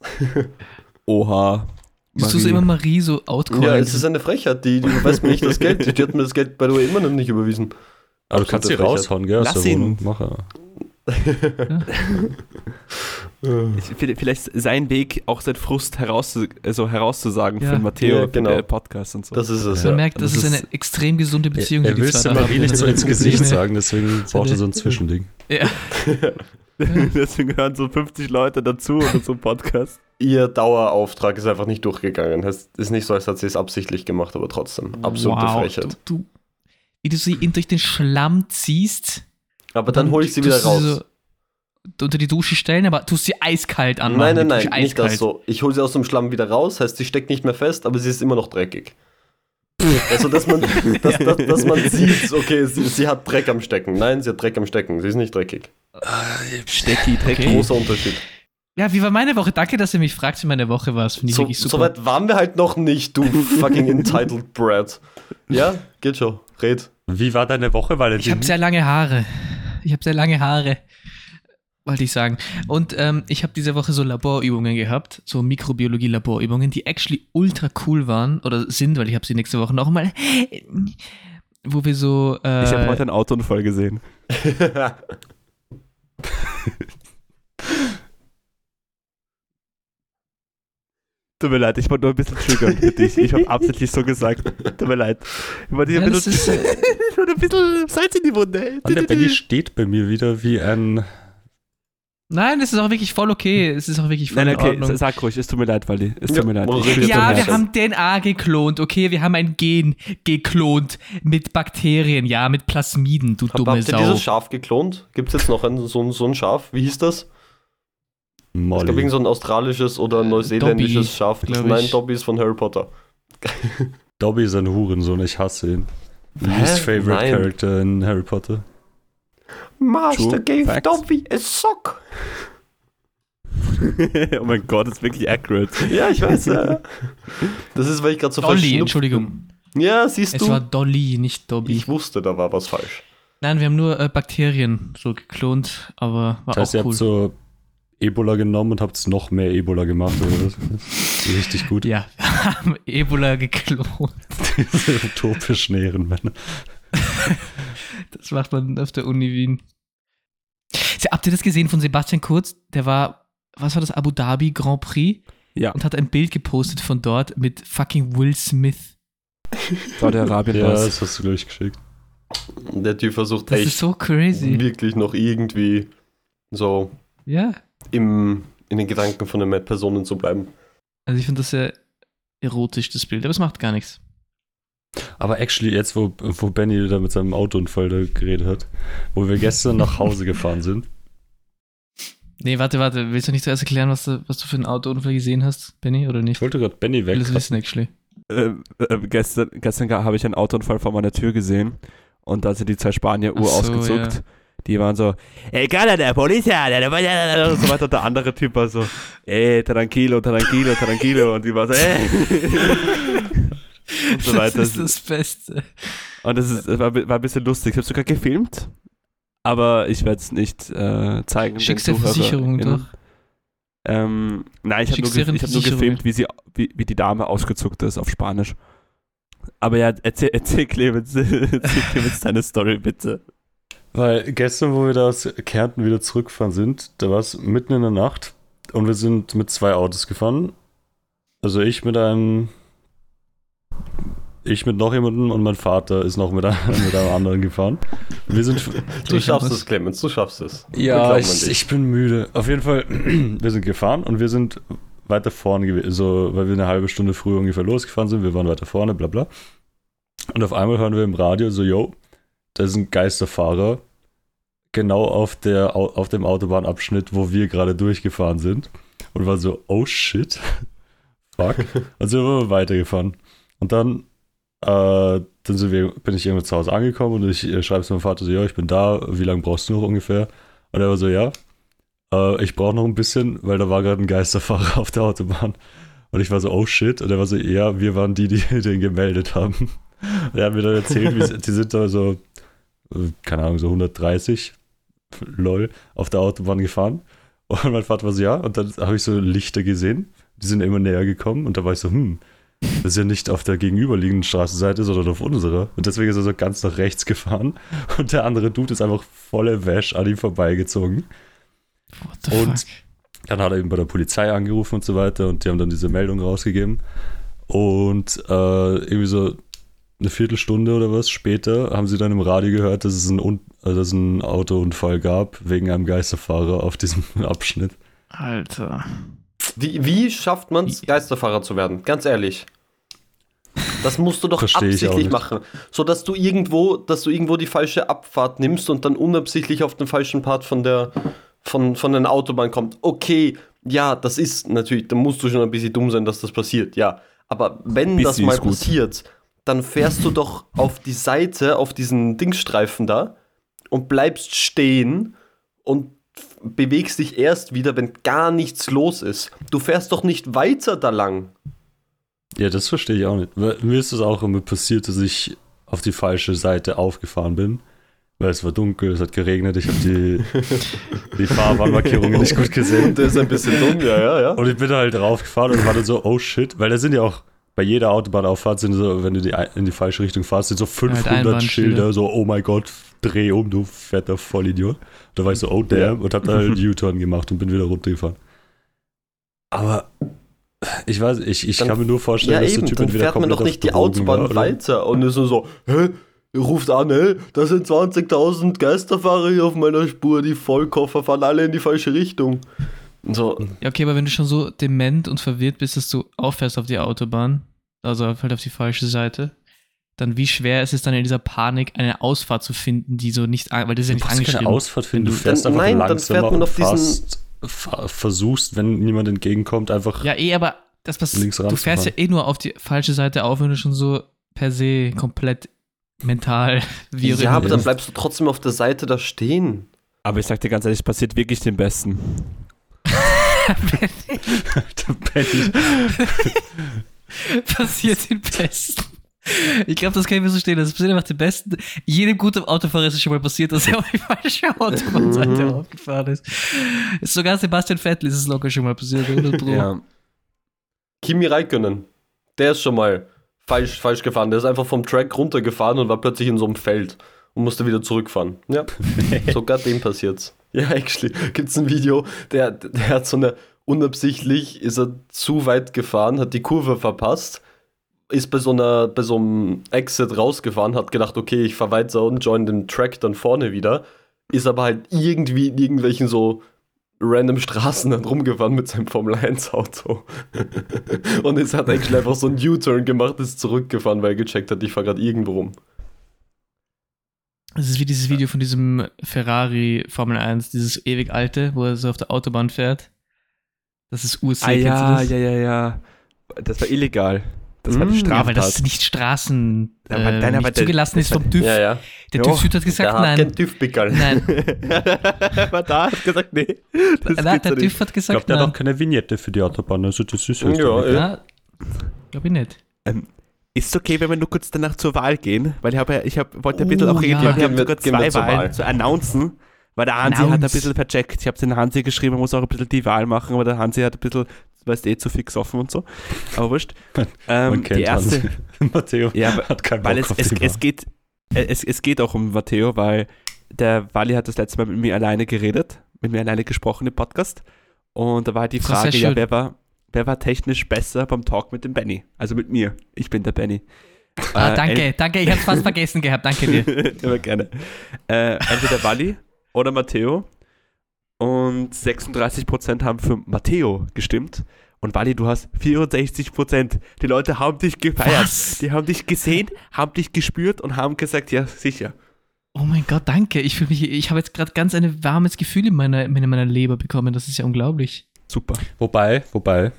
Oha. Bist du so immer Marie so outcallen? Ja, es ist eine Frechheit, die, die überweist mir nicht das Geld. Die hat mir das Geld bei der immer noch nicht überwiesen. Aber du kannst sie raushauen, gell? Lass ihn. Wohnung. Mach er. Ich- vielleicht- sein Weg, auch sein Frust herauszu also herauszusagen Ja. für Matteo, Ja, genau. für den Podcast und so. Das ist es, Man ja. merkt, das, Das ist eine ist- extrem gesunde Beziehung, er die will es haben. nicht so ins. Gesicht sagen, deswegen braucht er so ein Zwischending. Ja. Deswegen hören so 50 Leute dazu oder so einen Podcast. Ihr Dauerauftrag ist einfach nicht durchgegangen. Es ist nicht so, als hat sie es absichtlich gemacht, aber trotzdem. Absolute wow, Frechheit. Du, du, wie du sie in, durch den Schlamm ziehst. Aber dann hole ich sie wieder raus. So unter die Dusche stellen, aber tust sie eiskalt an. nein, nein, nein, nicht das so. Ich hole sie aus dem Schlamm wieder raus, heißt, sie steckt nicht mehr fest, aber sie ist immer noch dreckig. Also, dass man, dass, dass, dass man sieht, okay, sie, sie hat Dreck am Stecken. Nein, sie hat Dreck am Stecken, sie ist nicht dreckig. Stecki, Dreck. Okay. Großer Unterschied. Ja, wie war meine Woche? Danke, dass ihr mich fragt, wie meine Woche war. Das finde ich So, wirklich super. so weit waren wir halt noch nicht, du fucking entitled brat. Ja, geht schon. Red. Wie war deine Woche, Valentin? Ich habe sehr lange Haare. Ich habe sehr lange Haare, wollte ich sagen. Und ähm, ich habe diese Woche so Laborübungen gehabt, so Mikrobiologie-Laborübungen, die actually ultra cool waren oder sind, weil ich habe sie nächste Woche nochmal, wo wir so... Äh, Ich habe heute einen Autounfall gesehen. Tut mir leid, ich wollte nur ein bisschen triggern für dich. Ich habe absichtlich so gesagt. Tut mir leid. Ich wollte Ja, ein bisschen, äh, wollte ein bisschen Salz in die Wunde. Mann, der Benny steht bei mir wieder wie ein. nein, das ist auch wirklich voll okay. Es ist auch wirklich voll Nein, in okay, Ordnung. sag ruhig, es tut mir leid, Wally. Es tut Ja, mir leid. Ja, wir haben DNA geklont, okay? Wir haben ein Gen geklont mit Bakterien, ja, mit Plasmiden, du Hab, dumme habt ihr Sau. dieses Schaf geklont? Gibt es jetzt noch ein, so, ein- so ein Schaf? Wie hieß das? Es gab Molly. irgend so ein australisches oder neuseeländisches Dobby, Schaf. Das, nein, ich. Dobby ist von Harry Potter. Dobby ist ein Hurensohn, ich hasse ihn. Hä? Least favorite Nein. character in Harry Potter. Master True. gave Facts. Dobby a sock. oh mein Gott, das ist wirklich accurate. Ja, ich weiß, ja. Das ist, weil ich gerade so Dolly, verschnupft Entschuldigung. Ja, siehst Es du. war Dolly, nicht Dobby. ich wusste, da war was falsch. Nein, wir haben nur äh, Bakterien so geklont, aber war Das heißt, ihr auch cool. habt so Ebola genommen und habt noch mehr Ebola gemacht? Richtig gut. Ja, wir haben Ebola geklont. Diese utopischen Ehrenmänner. Das macht man auf der Uni Wien. Habt ihr das gesehen von Sebastian Kurz? Der war, was war das, Abu Dhabi Grand Prix? Ja. Und hat ein Bild gepostet von dort mit fucking Will Smith. Saudi-Arabien Ja, was. das hast du gleich geschickt. Der Typ versucht Das ist echt so crazy. wirklich noch irgendwie so Ja. Im, in den Gedanken von den Personen zu bleiben. Also ich finde das sehr erotisch, das Bild, aber es macht gar nichts. Aber actually, jetzt, wo, wo Benny da mit seinem Autounfall da geredet hat, wo wir gestern nach Hause gefahren sind, Nee, warte, warte. Willst du nicht zuerst erklären, was du, was du für einen Autounfall gesehen hast, Benny, oder ich nicht? wollte gerade Benny Ich will weg. das wissen, actually. Äh, äh, gestern gestern habe ich einen Autounfall vor meiner Tür gesehen und da sind die zwei Spanier ur so, ausgezuckt. ja. Die waren so, ey, der Polizia, und so weiter. Der andere Typ war so, ey, tranquilo, tranquilo, tranquilo. Und die war so, ey. und so weiter. Das ist das Beste. Und das, ist, das war, war ein bisschen lustig. Ich habe sogar gefilmt, aber ich werde es nicht äh, zeigen. Schickst der Versicherung ZuhörerInnen. doch. Ähm, nein, ich habe nur, ge hab nur gefilmt, wie, sie, wie, wie die Dame ausgezuckt ist auf Spanisch. Aber ja, erzähl, erzähl Clemens, erzähl Clemens deine Story bitte. Weil gestern, wo wir da aus Kärnten wieder zurückgefahren sind, da war es mitten in der Nacht und wir sind mit zwei Autos gefahren. Also ich mit einem, ich mit noch jemandem und mein Vater ist noch mit einem, mit einem anderen gefahren. Wir sind, Du schaffst es, Clemens, du schaffst es. Ja, ich, ich bin müde. Auf jeden Fall, wir sind gefahren und wir sind weiter vorne gewesen, so, weil wir eine halbe Stunde früher ungefähr losgefahren sind. Wir waren weiter vorne, bla bla. Und auf einmal hören wir im Radio so, yo, da ist ein Geisterfahrer genau auf, der, Au- auf dem Autobahnabschnitt, wo wir gerade durchgefahren sind. Und war so, oh shit, fuck. Und sind wir weitergefahren. Und dann, äh, dann wir, bin ich irgendwann zu Hause angekommen und ich äh, schreibe zu meinem Vater so, ja, ich bin da, wie lange brauchst du noch ungefähr? Und er war so, ja, äh, ich brauche noch ein bisschen, weil da war gerade ein Geisterfahrer auf der Autobahn. Und ich war so, oh shit. Und er war so, ja, wir waren die, die den gemeldet haben. Und er hat mir dann erzählt, die sind da so, äh, keine Ahnung, so 130, lol, auf der Autobahn gefahren. Und mein Vater war so, ja. Und dann habe ich so Lichter gesehen. Die sind immer näher gekommen. Und da war ich so, hm, das ist ja nicht auf der gegenüberliegenden Straßenseite, sondern auf unserer. Und deswegen ist er so ganz nach rechts gefahren. Und der andere Dude ist einfach volle Wäsche an ihm vorbeigezogen. What the Und- fuck? Dann hat er eben bei der Polizei angerufen und so weiter und die haben dann diese Meldung rausgegeben. Und äh, irgendwie so eine Viertelstunde oder was später haben sie dann im Radio gehört, dass es einen, Un dass es einen Autounfall gab wegen einem Geisterfahrer auf diesem Abschnitt. Alter. Wie, wie schafft man es, Geisterfahrer zu werden? Ganz ehrlich. Das musst du doch Versteh absichtlich machen. So dass du irgendwo, dass du irgendwo die falsche Abfahrt nimmst und dann unabsichtlich auf den falschen Part von der, von, von der Autobahn kommt. Okay, ja, das ist natürlich, da musst du schon ein bisschen dumm sein, dass das passiert, ja. Aber wenn das mal passiert, dann fährst du doch auf die Seite, auf diesen Dingstreifen da und bleibst stehen und bewegst dich erst wieder, wenn gar nichts los ist. Du fährst doch nicht weiter da lang. Ja, das verstehe ich auch nicht. Mir ist es auch immer passiert, dass ich auf die falsche Seite aufgefahren bin. Weil es war dunkel, es hat geregnet, ich habe die, die Fahrbahnmarkierungen nicht gut gesehen. Der ist ein bisschen dumm, ja, ja, ja. Und ich bin da halt draufgefahren und war dann so, oh shit, weil da sind ja auch bei jeder Autobahnauffahrt sind so, wenn du die in die falsche Richtung fährst, sind so 500 Einbahnschilder. Schilder, so, oh mein Gott, dreh um, du fetter Vollidiot. Da war ich so, oh damn, und hab dann halt U-Turn gemacht und bin wieder runtergefahren. Aber ich weiß, ich, ich Dann- kann mir nur vorstellen, Ja, dass eben, der Typ dann entweder fährt man doch nicht die Autobahn war weiter und ist nur so, hä? Ruft an, hä? Da sind 20.000 Geisterfahrer hier auf meiner Spur, die Vollkoffer fahren alle in die falsche Richtung. So, Ja, okay, aber wenn du schon so dement und verwirrt bist, dass du auffährst auf die Autobahn, also halt auf die falsche Seite, dann wie schwer ist es dann in dieser Panik, eine Ausfahrt zu finden, die so nicht, an- weil das ist ja Du nicht brauchst keine angeschrieben. Ausfahrt finden, du Dann- fährst einfach nein, dann langsamer fährt man und auf diesen- versuchst, wenn niemand entgegenkommt, einfach Ja, eh, aber das was Links du fährst ja eh nur auf die falsche Seite auf, wenn du schon so per se komplett mental wie auch ja, aber dann bleibst du trotzdem auf der Seite da stehen. Aber ich sag dir ganz ehrlich, es passiert wirklich den Besten. der Benny passiert den Besten. Ich glaube, das kann ich mir so stehen. Das sind einfach die besten. Jedem guten Autofahrer ist es schon mal passiert, dass er auf die falsche Autobahnseite Mhm. aufgefahren ist. Sogar Sebastian Vettel ist es locker schon mal passiert? Ja. Kimi Räikkönen, der ist schon mal falsch, falsch gefahren. Der ist einfach vom Track runtergefahren und war plötzlich in so einem Feld und musste wieder zurückfahren. Ja, sogar dem passiert's. Ja, actually, gibt's ein Video, der, der hat so eine, unabsichtlich ist er zu weit gefahren, hat die Kurve verpasst, ist bei so einer, bei so einem Exit rausgefahren, hat gedacht, okay, ich fahr weiter und join den Track dann vorne wieder, ist aber halt irgendwie in irgendwelchen so random Straßen dann rumgefahren mit seinem Formel 1 Auto. und es hat eigentlich einfach so einen U-Turn gemacht, ist zurückgefahren, weil er gecheckt hat, ich fahre gerade irgendwo rum. Das ist wie dieses Video von diesem Ferrari Formel 1, dieses ewig alte, wo er so auf der Autobahn fährt. Das ist USC. Ah ja, das? ja, ja, ja. Das war illegal. Das war Mm, eine ja, Ja, weil Straftat. das nicht Straßen Ja, aber äh, nein, aber nicht der- zugelassen ist das war- vom TÜV. Ja, ja. Der Jo, TÜV-Süd hat Der gesagt, hat kein nein. TÜV-Pickerl. Nein, war da, hat gesagt, nee. Das nein, der ja nicht. TÜV hat Ich gesagt, glaube, der hat nein. auch keine Vignette für die Autobahn, also das ist Ja, Österreich. äh. Ja, glaube ich nicht. Ist es okay, wenn wir nur kurz danach zur Wahl gehen? Weil ich, hab ja, ich hab, wollte ein bisschen Oh, auch reden, ja. weil wir haben sogar zwei Wahlen Wahl. zu announcen. Weil der Hansi hat ein Announce. bisschen vercheckt. Ich habe den Hansi geschrieben, er muss auch ein bisschen die Wahl machen, aber der Hansi hat ein bisschen, weißt eh, zu fix offen und so. Aber wurscht. Man Ähm, die erste. Matteo Ja, hat keinen weil Bock es, auf es, es Wahl. geht äh, es, es geht auch um Matteo, weil der Wally hat das letzte Mal mit mir alleine geredet, mit mir alleine gesprochen im Podcast. Und da war halt die Frage, ja, wer war, wer war technisch besser beim Talk mit dem Benny? Also mit mir. Ich bin der Benny. Ah, Äh, danke, danke, ich hab's fast vergessen gehabt, danke dir. Immer gerne. Äh, entweder Wally oder Matteo. Und 36% haben für Matteo gestimmt. Und Wally, du hast 64%. Die Leute haben dich gefeiert. Was? Die haben dich gesehen, haben dich gespürt und haben gesagt, ja, sicher. Oh mein Gott, danke. Ich fühle mich, ich habe jetzt gerade ganz ein warmes Gefühl in meiner, in meiner Leber bekommen. Das ist ja unglaublich. Super. Wobei, wobei,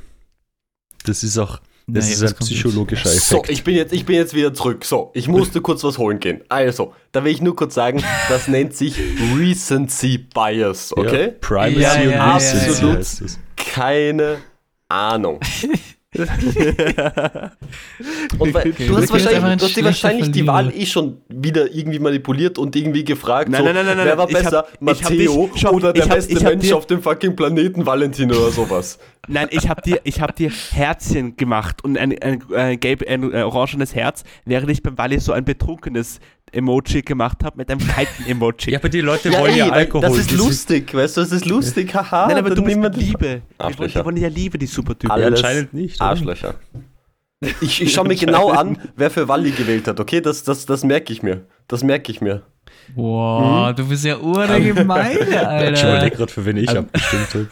das ist auch, das Naja, ist was ein psychologischer So, Effekt. ich bin, jetzt, ich bin jetzt wieder zurück. So, ich musste kurz was holen gehen. Also, da will ich nur kurz sagen, das nennt sich Recency Bias, okay? Ja, Privacy Ja, und ja, Recency absolut. Keine Ahnung. Und weil, du, hast wahrscheinlich, ein du hast dir wahrscheinlich die. Wahl eh schon wieder irgendwie manipuliert und irgendwie gefragt, Nein, so, nein, nein, nein, nein, wer war hab- besser, hab Matteo dich oder der hab- beste hab Mensch dir- auf dem fucking Planeten Valentin oder sowas? Nein, ich habe dir, ich hab dir Herzchen gemacht und ein, ein, ein, gelb, ein orangenes Herz, während ich beim Wally so ein betrunkenes Emoji gemacht habe mit einem kalten Emoji. Ja, aber die Leute wollen ja ey, weil Alkohol. das ist lustig, weißt du, das ist lustig, haha. Nein, aber du bist mit wir- Liebe. Die wollen, Arschlöcher. die wollen ja Liebe, die Supertypen. Alle- Ja, alles anscheinend nicht. oder? Arschlöcher. Ich, ich schaue mir genau an, wer für Walli gewählt hat, okay? Das, das, das merke ich mir. Das merke ich mir. Wow, du bist ja urgemein, Ich überlege Alter. gerade, für wen ich Ähm, abgestimmt habe.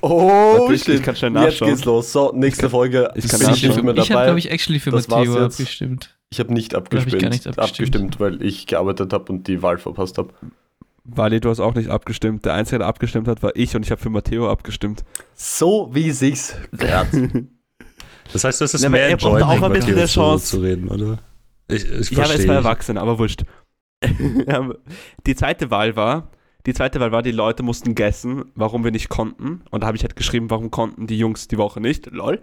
Oh, ich- shit. ich kann schnell Jetzt nachschauen. geht's los. So, nächste Folge. ich kann bin ich mehr Ich habe, dabei. glaube ich, actually für Das war's Matteo jetzt. abgestimmt. Ich habe nicht hab ich abgestimmt, gar nicht abgestimmt. abgestimmt, weil ich gearbeitet habe und die Wahl verpasst habe. Wally, du hast auch nicht abgestimmt. Der Einzige, der abgestimmt hat, war ich und ich habe für Matteo abgestimmt. So wie sich's gehört. Das heißt, das ist Ja, aber mehr er braucht auch ein bisschen Matteo eine Chance. zu reden, oder? Ich, ich Ich habe jetzt verstehe. zwei Erwachsene, aber wurscht. Die zweite Wahl war, die zweite Wahl war, die Leute mussten guessen, warum wir nicht konnten. Und da habe ich halt geschrieben, warum konnten die Jungs die Woche nicht. Lol.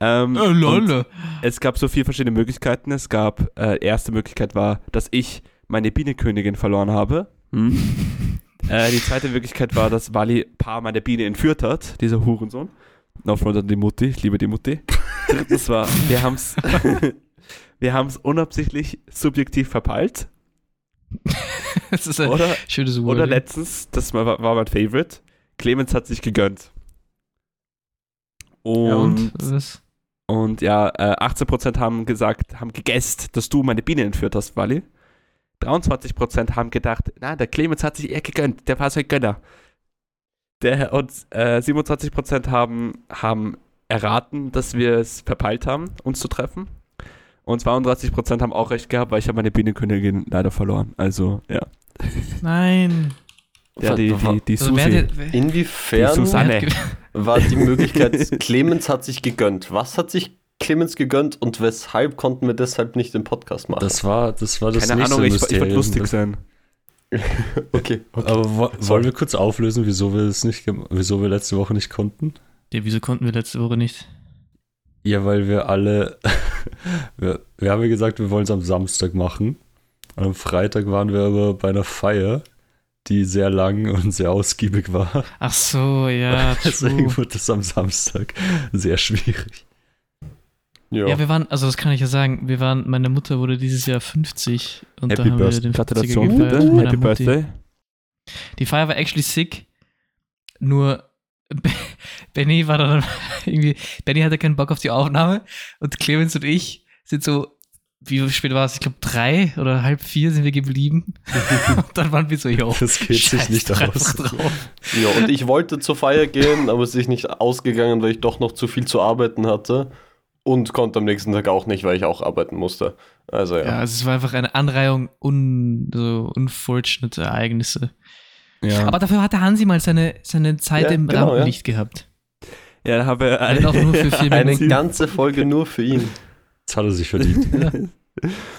Ähm, und lol. Es gab so vier verschiedene Möglichkeiten. Es gab, äh, erste Möglichkeit war, dass ich meine Bienenkönigin verloren habe. Hm. äh, die zweite Möglichkeit war, dass Wally Paar meine Biene entführt hat, dieser Hurensohn. No front an die Mutti, ich liebe die Mutti. Drittens war, wir haben es wir haben's unabsichtlich subjektiv verpeilt. Das ist ein Oder, schönes Wort. oder letztens, das war, war mein Favorite, Clemens hat sich gegönnt. Ja, Und, und? Was? und ja, äh, 18% haben gesagt, haben gegessen, dass du meine Biene entführt hast, Wally. 23% haben gedacht, na, der Clemens hat sich eher gegönnt, der war so ein Gönner. Der, und äh, 27% haben, haben erraten, dass wir es verpeilt haben, uns zu treffen. Und 32% haben auch recht gehabt, weil ich habe meine Bienenkönigin leider verloren. Also, ja. Nein. Ja, die, die, die Also, Susi. Die Inwiefern ge- war die Möglichkeit, Clemens hat sich gegönnt. Was hat sich Clemens gegönnt und weshalb konnten wir deshalb nicht den Podcast machen? Das war das, war das Keine nächste Ahnung, ich, ich wollte Mysterium. lustig sein. okay, okay. Aber wo, wollen wir kurz auflösen, wieso wir es nicht, wieso wir letzte Woche nicht konnten? Ja, wieso konnten wir letzte Woche nicht? Ja, weil wir alle, wir, wir haben ja gesagt, wir wollen es am Samstag machen. Und am Freitag waren wir aber bei einer Feier, die sehr lang und sehr ausgiebig war. Ach so, ja. Deswegen true. wurde es am Samstag sehr schwierig. Ja. Ja, wir waren, also das kann ich ja sagen, wir waren, meine Mutter wurde dieses Jahr 50 und da Happy haben wir Birthday. den 50er Gratulation gefeiert Happy Mutti. Birthday. Die Feier war actually sick, nur Benny war dann irgendwie, Benny hatte keinen Bock auf die Aufnahme und Clemens und ich sind so, wie spät war es? Ich glaube drei oder halb vier sind wir geblieben und dann waren wir so, jo, Das geht sich nicht aus. ja, und ich wollte zur Feier gehen, aber es ist nicht ausgegangen, weil ich doch noch zu viel zu arbeiten hatte. Und konnte am nächsten Tag auch nicht, weil ich auch arbeiten musste. Also ja. Ja, also es war einfach eine Anreihung un, so unfortunate Ereignisse. Ja. Aber dafür hatte Hansi mal seine, seine Zeit Ja, im genau, Rampenlicht gehabt. ja, da für vier Eine Minuten. ganze Folge nur für ihn. Jetzt hat er sich verdient.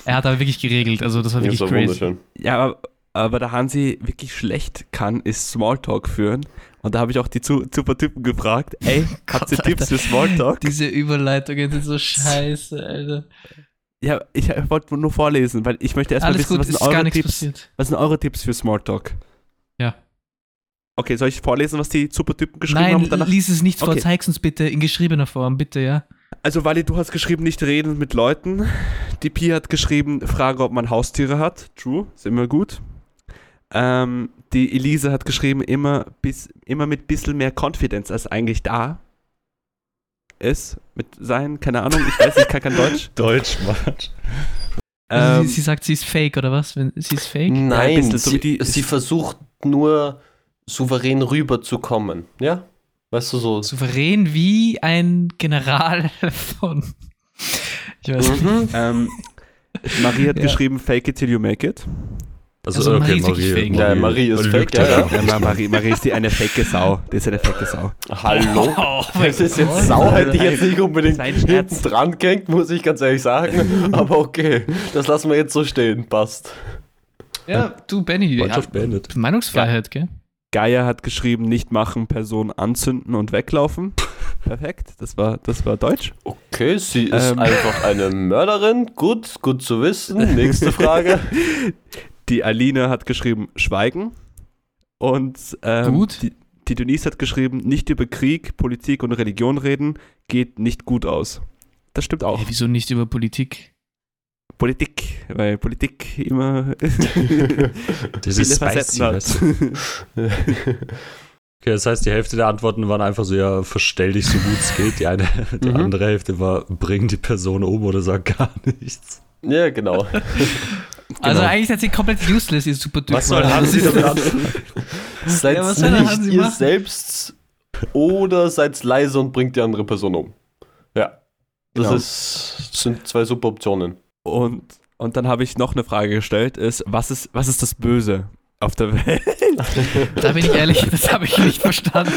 Er hat aber wirklich geregelt, also das war Ja, wirklich so crazy. wunderschön. Ja, aber, aber der Hansi wirklich schlecht kann, ist Smalltalk führen. Und da habe ich auch die super Typen gefragt, ey, habt ihr Tipps für Smalltalk? Diese Überleitungen sind so scheiße, Alter. Ja, ich wollte nur vorlesen, weil ich möchte erstmal wissen, gut, was sind, Tipps, was sind eure Tipps für Smalltalk? Ja. Okay, soll ich vorlesen, was die super Typen geschrieben haben? Nein, Und danach, lies es nicht vor, Okay. zeig's uns bitte in geschriebener Form, bitte, ja. also, Wally, du hast geschrieben, nicht reden mit Leuten. Die Pi hat geschrieben, frage, ob man Haustiere hat. True, ist immer gut. Ähm, die Elise hat geschrieben, immer, bis, immer mit bisschen mehr Confidence als eigentlich da ist. Mit sein, keine Ahnung, ich weiß, ich kann kein Deutsch. Deutsch, Mann. Also Ähm, sie, sie sagt, sie ist fake, oder was? Wenn, sie ist fake? ein Nein, bisschen so sie, sie versucht nur souverän rüberzukommen. Ja? Weißt du so? Souverän wie ein General von. Ich weiß nicht. Mhm. ähm, Marie hat Ja. geschrieben, fake it till you make it. Also Marie ist wirklich fake. Ja, Marie ist fake, ja, ja. ja. Ja, Ma- Marie, Marie ist die eine fake Sau. Die ist eine fake Sau. Hallo? Oh, Das ist Gott. jetzt Sau, hätte ich jetzt nicht unbedingt hinten dran gehängt, muss ich ganz ehrlich sagen. Aber okay, das lassen wir jetzt so stehen. Passt. Ja, du, Benny. Ja, Freundschaft beendet. Meinungsfreiheit, gell? Geier hat geschrieben, nicht machen, Person anzünden und weglaufen. Perfekt, das war, das war Deutsch. Okay, sie ist Ähm. einfach eine Mörderin. Gut, gut zu wissen. Nächste Frage. Die Aline hat geschrieben, schweigen. Und ähm, Gut. Die, die Denise hat geschrieben, nicht über Krieg, Politik und Religion reden, geht nicht gut aus. Das stimmt auch. Hey, wieso nicht über Politik? Politik, weil Politik immer Diese viele spicy, Facetten weißt du? Okay, das heißt, die Hälfte der Antworten waren einfach so, ja, verstell dich so gut es geht. Die, eine, die Mhm. andere Hälfte war, bring die Person um oder sag gar nichts. ja, genau. Also Genau. eigentlich hat sie komplett useless, ihr super Typ. Was soll. Hansi Das damit anfangen? Seid Ja, was soll der nicht Hansi ihr machen? selbst oder seid leise und bringt die andere Person um. Ja. Das Genau. ist, sind zwei super Optionen. Und, und dann habe ich noch eine Frage gestellt, ist, was ist, was ist das Böse auf der Welt? Da bin ich ehrlich, das habe ich nicht verstanden.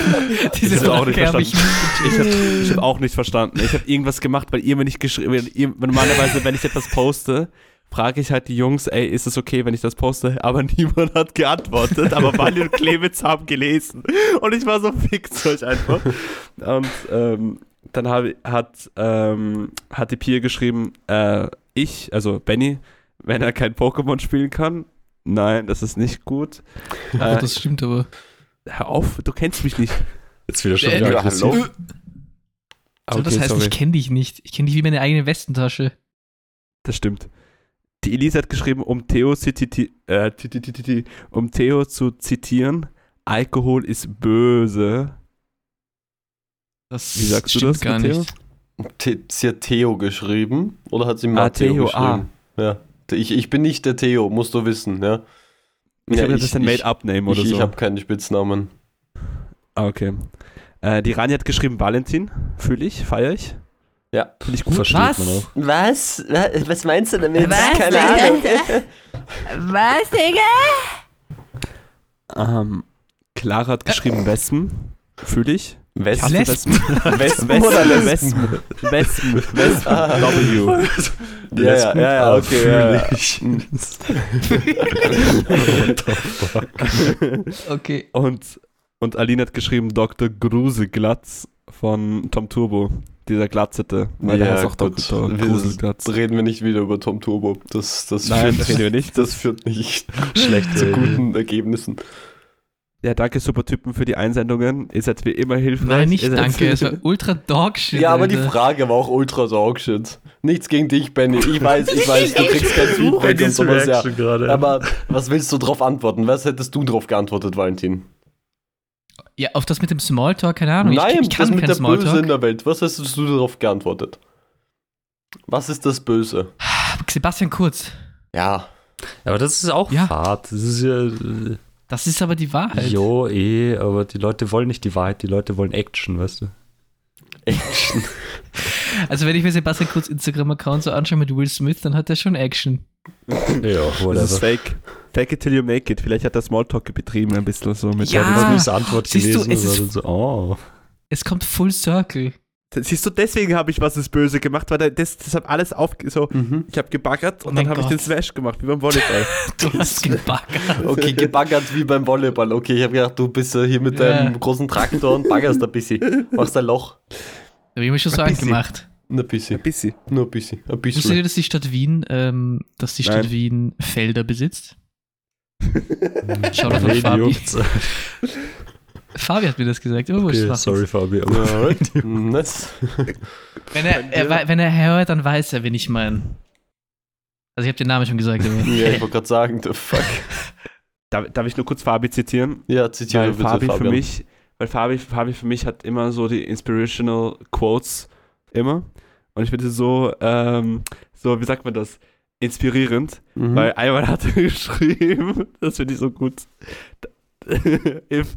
Diese Das hab ich auch nicht Frage habe ich Ich habe ich hab auch nicht verstanden. Ich habe irgendwas gemacht, weil ihr mir nicht geschrieben ihr, Normalerweise, wenn ich etwas poste, frage ich halt die Jungs, ey, ist es okay, wenn ich das poste? Aber niemand hat geantwortet. Aber Wally und Clemens haben gelesen. Und ich war so fix euch einfach. Und ähm, dann hab, ich- hat, ähm, hat die Pia geschrieben, äh, ich, also Benny, wenn er kein Pokémon spielen kann, nein, das ist nicht gut. Oh, Äh, das stimmt aber. hör auf, du kennst mich nicht. Jetzt wieder schon Äh, wieder ja, aggressiv. hallo? Also das heißt, ich kenne dich nicht. Ich kenne dich wie meine eigene Westentasche. Das stimmt. Die Elise hat geschrieben, um Theo, äh, um Theo zu zitieren, Alkohol ist böse. Das Wie sagst du das, gar Matteo? nicht. The sie hat Theo geschrieben oder hat sie Ah, Matteo Theo, geschrieben? Ja. Ich, ich bin nicht der Theo, musst du wissen, ja. Ich ja, habe das ist ein Made-up-Name oder ich, so. ich habe keinen Spitznamen. ah, okay. Äh, die Rani hat geschrieben, Valentin, fühle ich, feiere ich. Ja. Finde ich gut. Versteht Was? Was? Was meinst du damit? Was? Keine Ahnung. Was, Digga? Ähm, Clara hat geschrieben, Wespen, fühle ich. Wespen? Wespen. Wespen? Wespen. Wespen. Wespen. W. Ja, ja, ja, okay, ja. What the fuck? Okay. Und, und Aline hat geschrieben, Dr. Gruseglatz von Tom Turbo. dieser Glatzete. Weil der Ja, ist auch gut. Dr. Wir- Gruselglatz. Reden wir nicht wieder über Tom Turbo. Das, das, Nein, führt, reden wir nicht. das führt nicht Schlecht zu guten Ergebnissen. Ja, danke, super Typen, für die Einsendungen. Ihr seid wie immer hilfreich. Nein, nicht danke. Es war ultra Dogshit. Ja, aber die Alter. Frage war auch ultra Dogshit. Nichts gegen dich, Benny. Ich weiß, ich weiß, du kriegst kein Feedback und sowas, ja. gerade. Aber was willst du drauf antworten? Was hättest du drauf geantwortet, Valentin? Ja, auf das mit dem Smalltalk, keine Ahnung. Nein, ich, ich kann das mit der Böse in Smalltalk. der Welt. Was hättest du darauf geantwortet? Was ist das Böse? Sebastian Kurz. Ja. aber das ist auch Ja. Fahrt. Das ist ja. Das ist aber die Wahrheit. Jo, eh, aber die Leute wollen nicht die Wahrheit, die Leute wollen Action, weißt du? Action. Also wenn ich mir Sebastian Kurz Instagram-Account so anschaue mit Will Smith, dann hat er schon Action. Ja, Das ist whatever. fake. Fake it till you make it. Vielleicht hat er Smalltalk betrieben ein bisschen so mit Ja. Der Antwort siehst du, gelesen es ist- so, oh. Es kommt Full Circle. Siehst du, deswegen habe ich was ist böse gemacht, weil das, das habe alles auf so. Mhm. Ich habe gebaggert und Oh dann habe ich den Smash gemacht, wie beim Volleyball. Du hast gebaggert. Okay, gebaggert wie beim Volleyball. Okay, ich habe gedacht, du bist ja hier mit deinem Ja. großen Traktor und baggerst ein bisschen. Machst ein Loch. Da habe ich mir schon so Ein bisschen. angemacht. Nur ein bisschen. ein bisschen. Nur ein bisschen. Ein Wusstet ihr, bisschen. dass die Stadt Wien, ähm, dass die Stadt Nein. Wien Felder besitzt? Schau doch auf Fabi. Fabi hat mir das gesagt. Wurscht, Okay, sorry. Fabi. Aber. Nice. Wenn er, er, wenn er hört, dann weiß er, wen ich meine. Also ich habe den Namen schon gesagt. Aber Ja, ich wollte gerade sagen, the fuck. Darf, darf ich nur kurz Fabi zitieren? Ja, zitiere Weil bitte Fabi Fabian. für mich, weil Fabi, Fabi für mich hat immer so die inspirational Quotes immer. Und ich finde es so, ähm, so, wie sagt man das? Inspirierend. Mhm. Weil einmal hat er geschrieben, das finde ich so gut. If,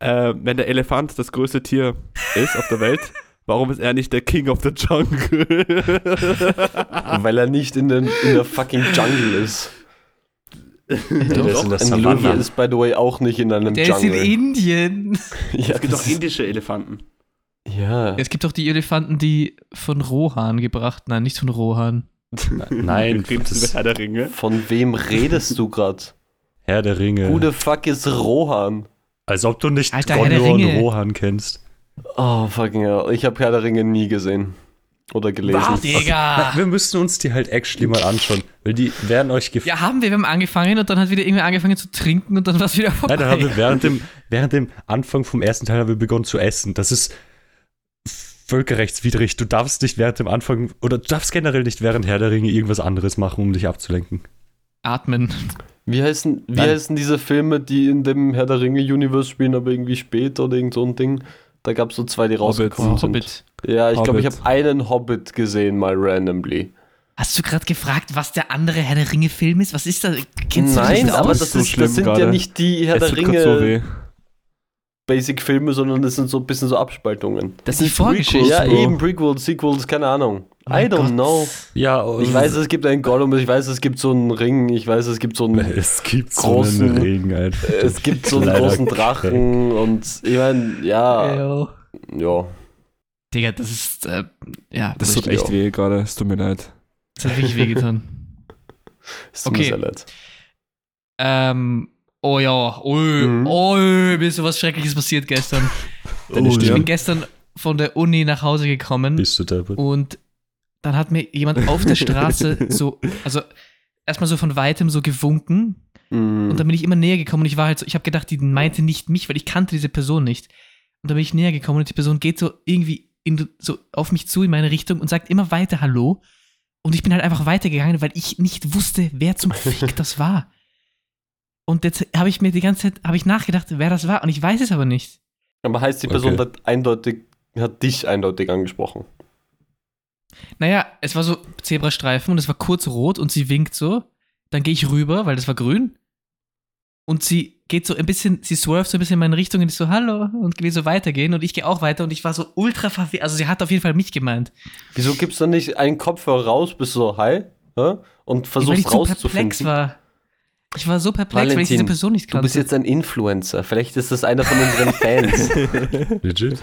äh, wenn der Elefant das größte Tier ist auf der Welt, warum ist er nicht der King of the Jungle? Weil er nicht in, den, in der fucking Jungle ist. der ist in der Ein Löwe Savanne. ist, by the way, auch nicht in einem der ist in Jungle. Indien. ja, Es gibt auch ist- indische Elefanten. ja. Es gibt auch die Elefanten, die von Rohan gebracht. Nein, nicht von Rohan. Nein, der Ringe? Von wem redest du gerade? Herr der Ringe. Who the fuck ist Rohan? Als ob du nicht Alter, Gondor und Ringe. Rohan kennst. Oh, fucking hell. Ich habe Herr der Ringe nie gesehen. Oder gelesen. Was, Digga? Wir müssen uns die halt actually mal anschauen, weil die werden euch gefallen. Ja, haben wir. Wir haben angefangen und dann hat wieder irgendwer angefangen zu trinken und dann war es wieder vorbei. Nein, dann haben wir während dem, während dem Anfang vom ersten Teil haben wir begonnen zu essen. Das ist völkerrechtswidrig. Du darfst nicht während dem Anfang oder du darfst generell nicht während Herr der Ringe irgendwas anderes machen, um dich abzulenken. Atmen. Wie heißen, wie Nein. heißen diese Filme, die in dem Herr der Ringe-Universe spielen, aber irgendwie später oder irgend so ein Ding? Da gab es so zwei, die rausgekommen Oh, sind. Hobbit. Ja, ich glaube, ich Hobbit. habe einen Hobbit gesehen, mal randomly. Hast du gerade gefragt, was der andere Herr der Ringe-Film ist? Was ist da? Kennst Nein, nicht aber das, So ist, das sind ja gerade. nicht die Herr Es der so Ringe weh. Basic-Filme, sondern das sind so ein bisschen so Abspaltungen. Das sind die Vorgeschichte. Prequels, Ja, eben, Prequels, Sequels, keine Ahnung. I don't Gott. know. Ja, Ich weiß, es gibt einen Gollum, ich weiß, es gibt so einen Ring, ich weiß, es gibt so einen es gibt so großen- einen Ring einfach. es gibt so einen großen Drachen und ich meine, ja, Ja. ja. Digga, das ist, äh, ja, Das tut echt auch. weh gerade, es tut mir leid. das hat wirklich wehgetan. Es tut Okay. mir sehr leid. ähm, oh ja, oh, Mhm. oh, mir ist so was Schreckliches passiert gestern. Deine Ich bin gestern von der Uni nach Hause gekommen Bist du deppert? und dann hat mir jemand auf der Straße so, also erstmal so von weitem so gewunken Mhm. und dann bin ich immer näher gekommen und ich war halt so, ich habe gedacht, die meinte nicht mich, weil ich kannte diese Person nicht. Und dann bin ich näher gekommen und die Person geht so irgendwie in, so auf mich zu in meine Richtung und sagt immer weiter Hallo. Und ich bin halt einfach weitergegangen, weil ich nicht wusste, wer zum Fick das war. Und jetzt habe ich mir die ganze Zeit, habe ich nachgedacht, wer das war und ich weiß es aber nicht. Aber heißt die Person Okay. hat eindeutig, hat dich eindeutig angesprochen. Naja, es war so Zebrastreifen und es war kurz rot und sie winkt so. Dann gehe ich rüber, weil das war grün. Und sie geht so ein bisschen, sie swerft so ein bisschen in meine Richtung und ist so, hallo, und will so weitergehen. Und ich gehe auch weiter und ich war so ultra verwirrt. Also sie hat auf jeden Fall mich gemeint. Wieso gibst du nicht einen Kopfhörer raus, bist so hi hä? und weil versuchst ich so perplex rauszufinden? war. Ich war so perplex, weil ich diese Valentin, Person nicht Du kannte. bist jetzt ein Influencer. Vielleicht ist das einer von unseren Fans. Legit?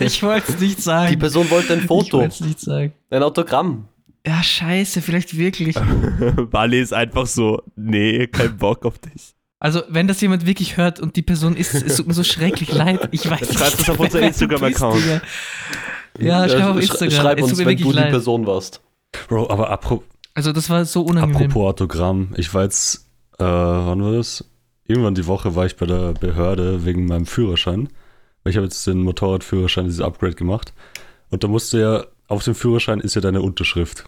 ich wollte es nicht sagen. Die Person wollte ein Ich Foto, wollte es nicht sagen. ein Autogramm. Ja, scheiße, vielleicht wirklich. Wally ist einfach so, nee, kein Bock auf dich. Also, wenn das jemand wirklich hört und die Person ist, es tut mir so schrecklich leid. Ich weiß Dann nicht. schreibt es auf wer unser du Instagram-Account. Digga. Ja, schreib auf Instagram. Schreib uns, wenn du die leid. Person warst. Bro, aber apropos, Also das war so unangenehm. apropos Autogramm, ich war jetzt, äh, wann war das? Irgendwann die Woche war ich bei der Behörde wegen meinem Führerschein. Weil Ich habe jetzt den Motorradführerschein, dieses Upgrade gemacht. Und da musst du ja, auf dem Führerschein ist ja deine Unterschrift.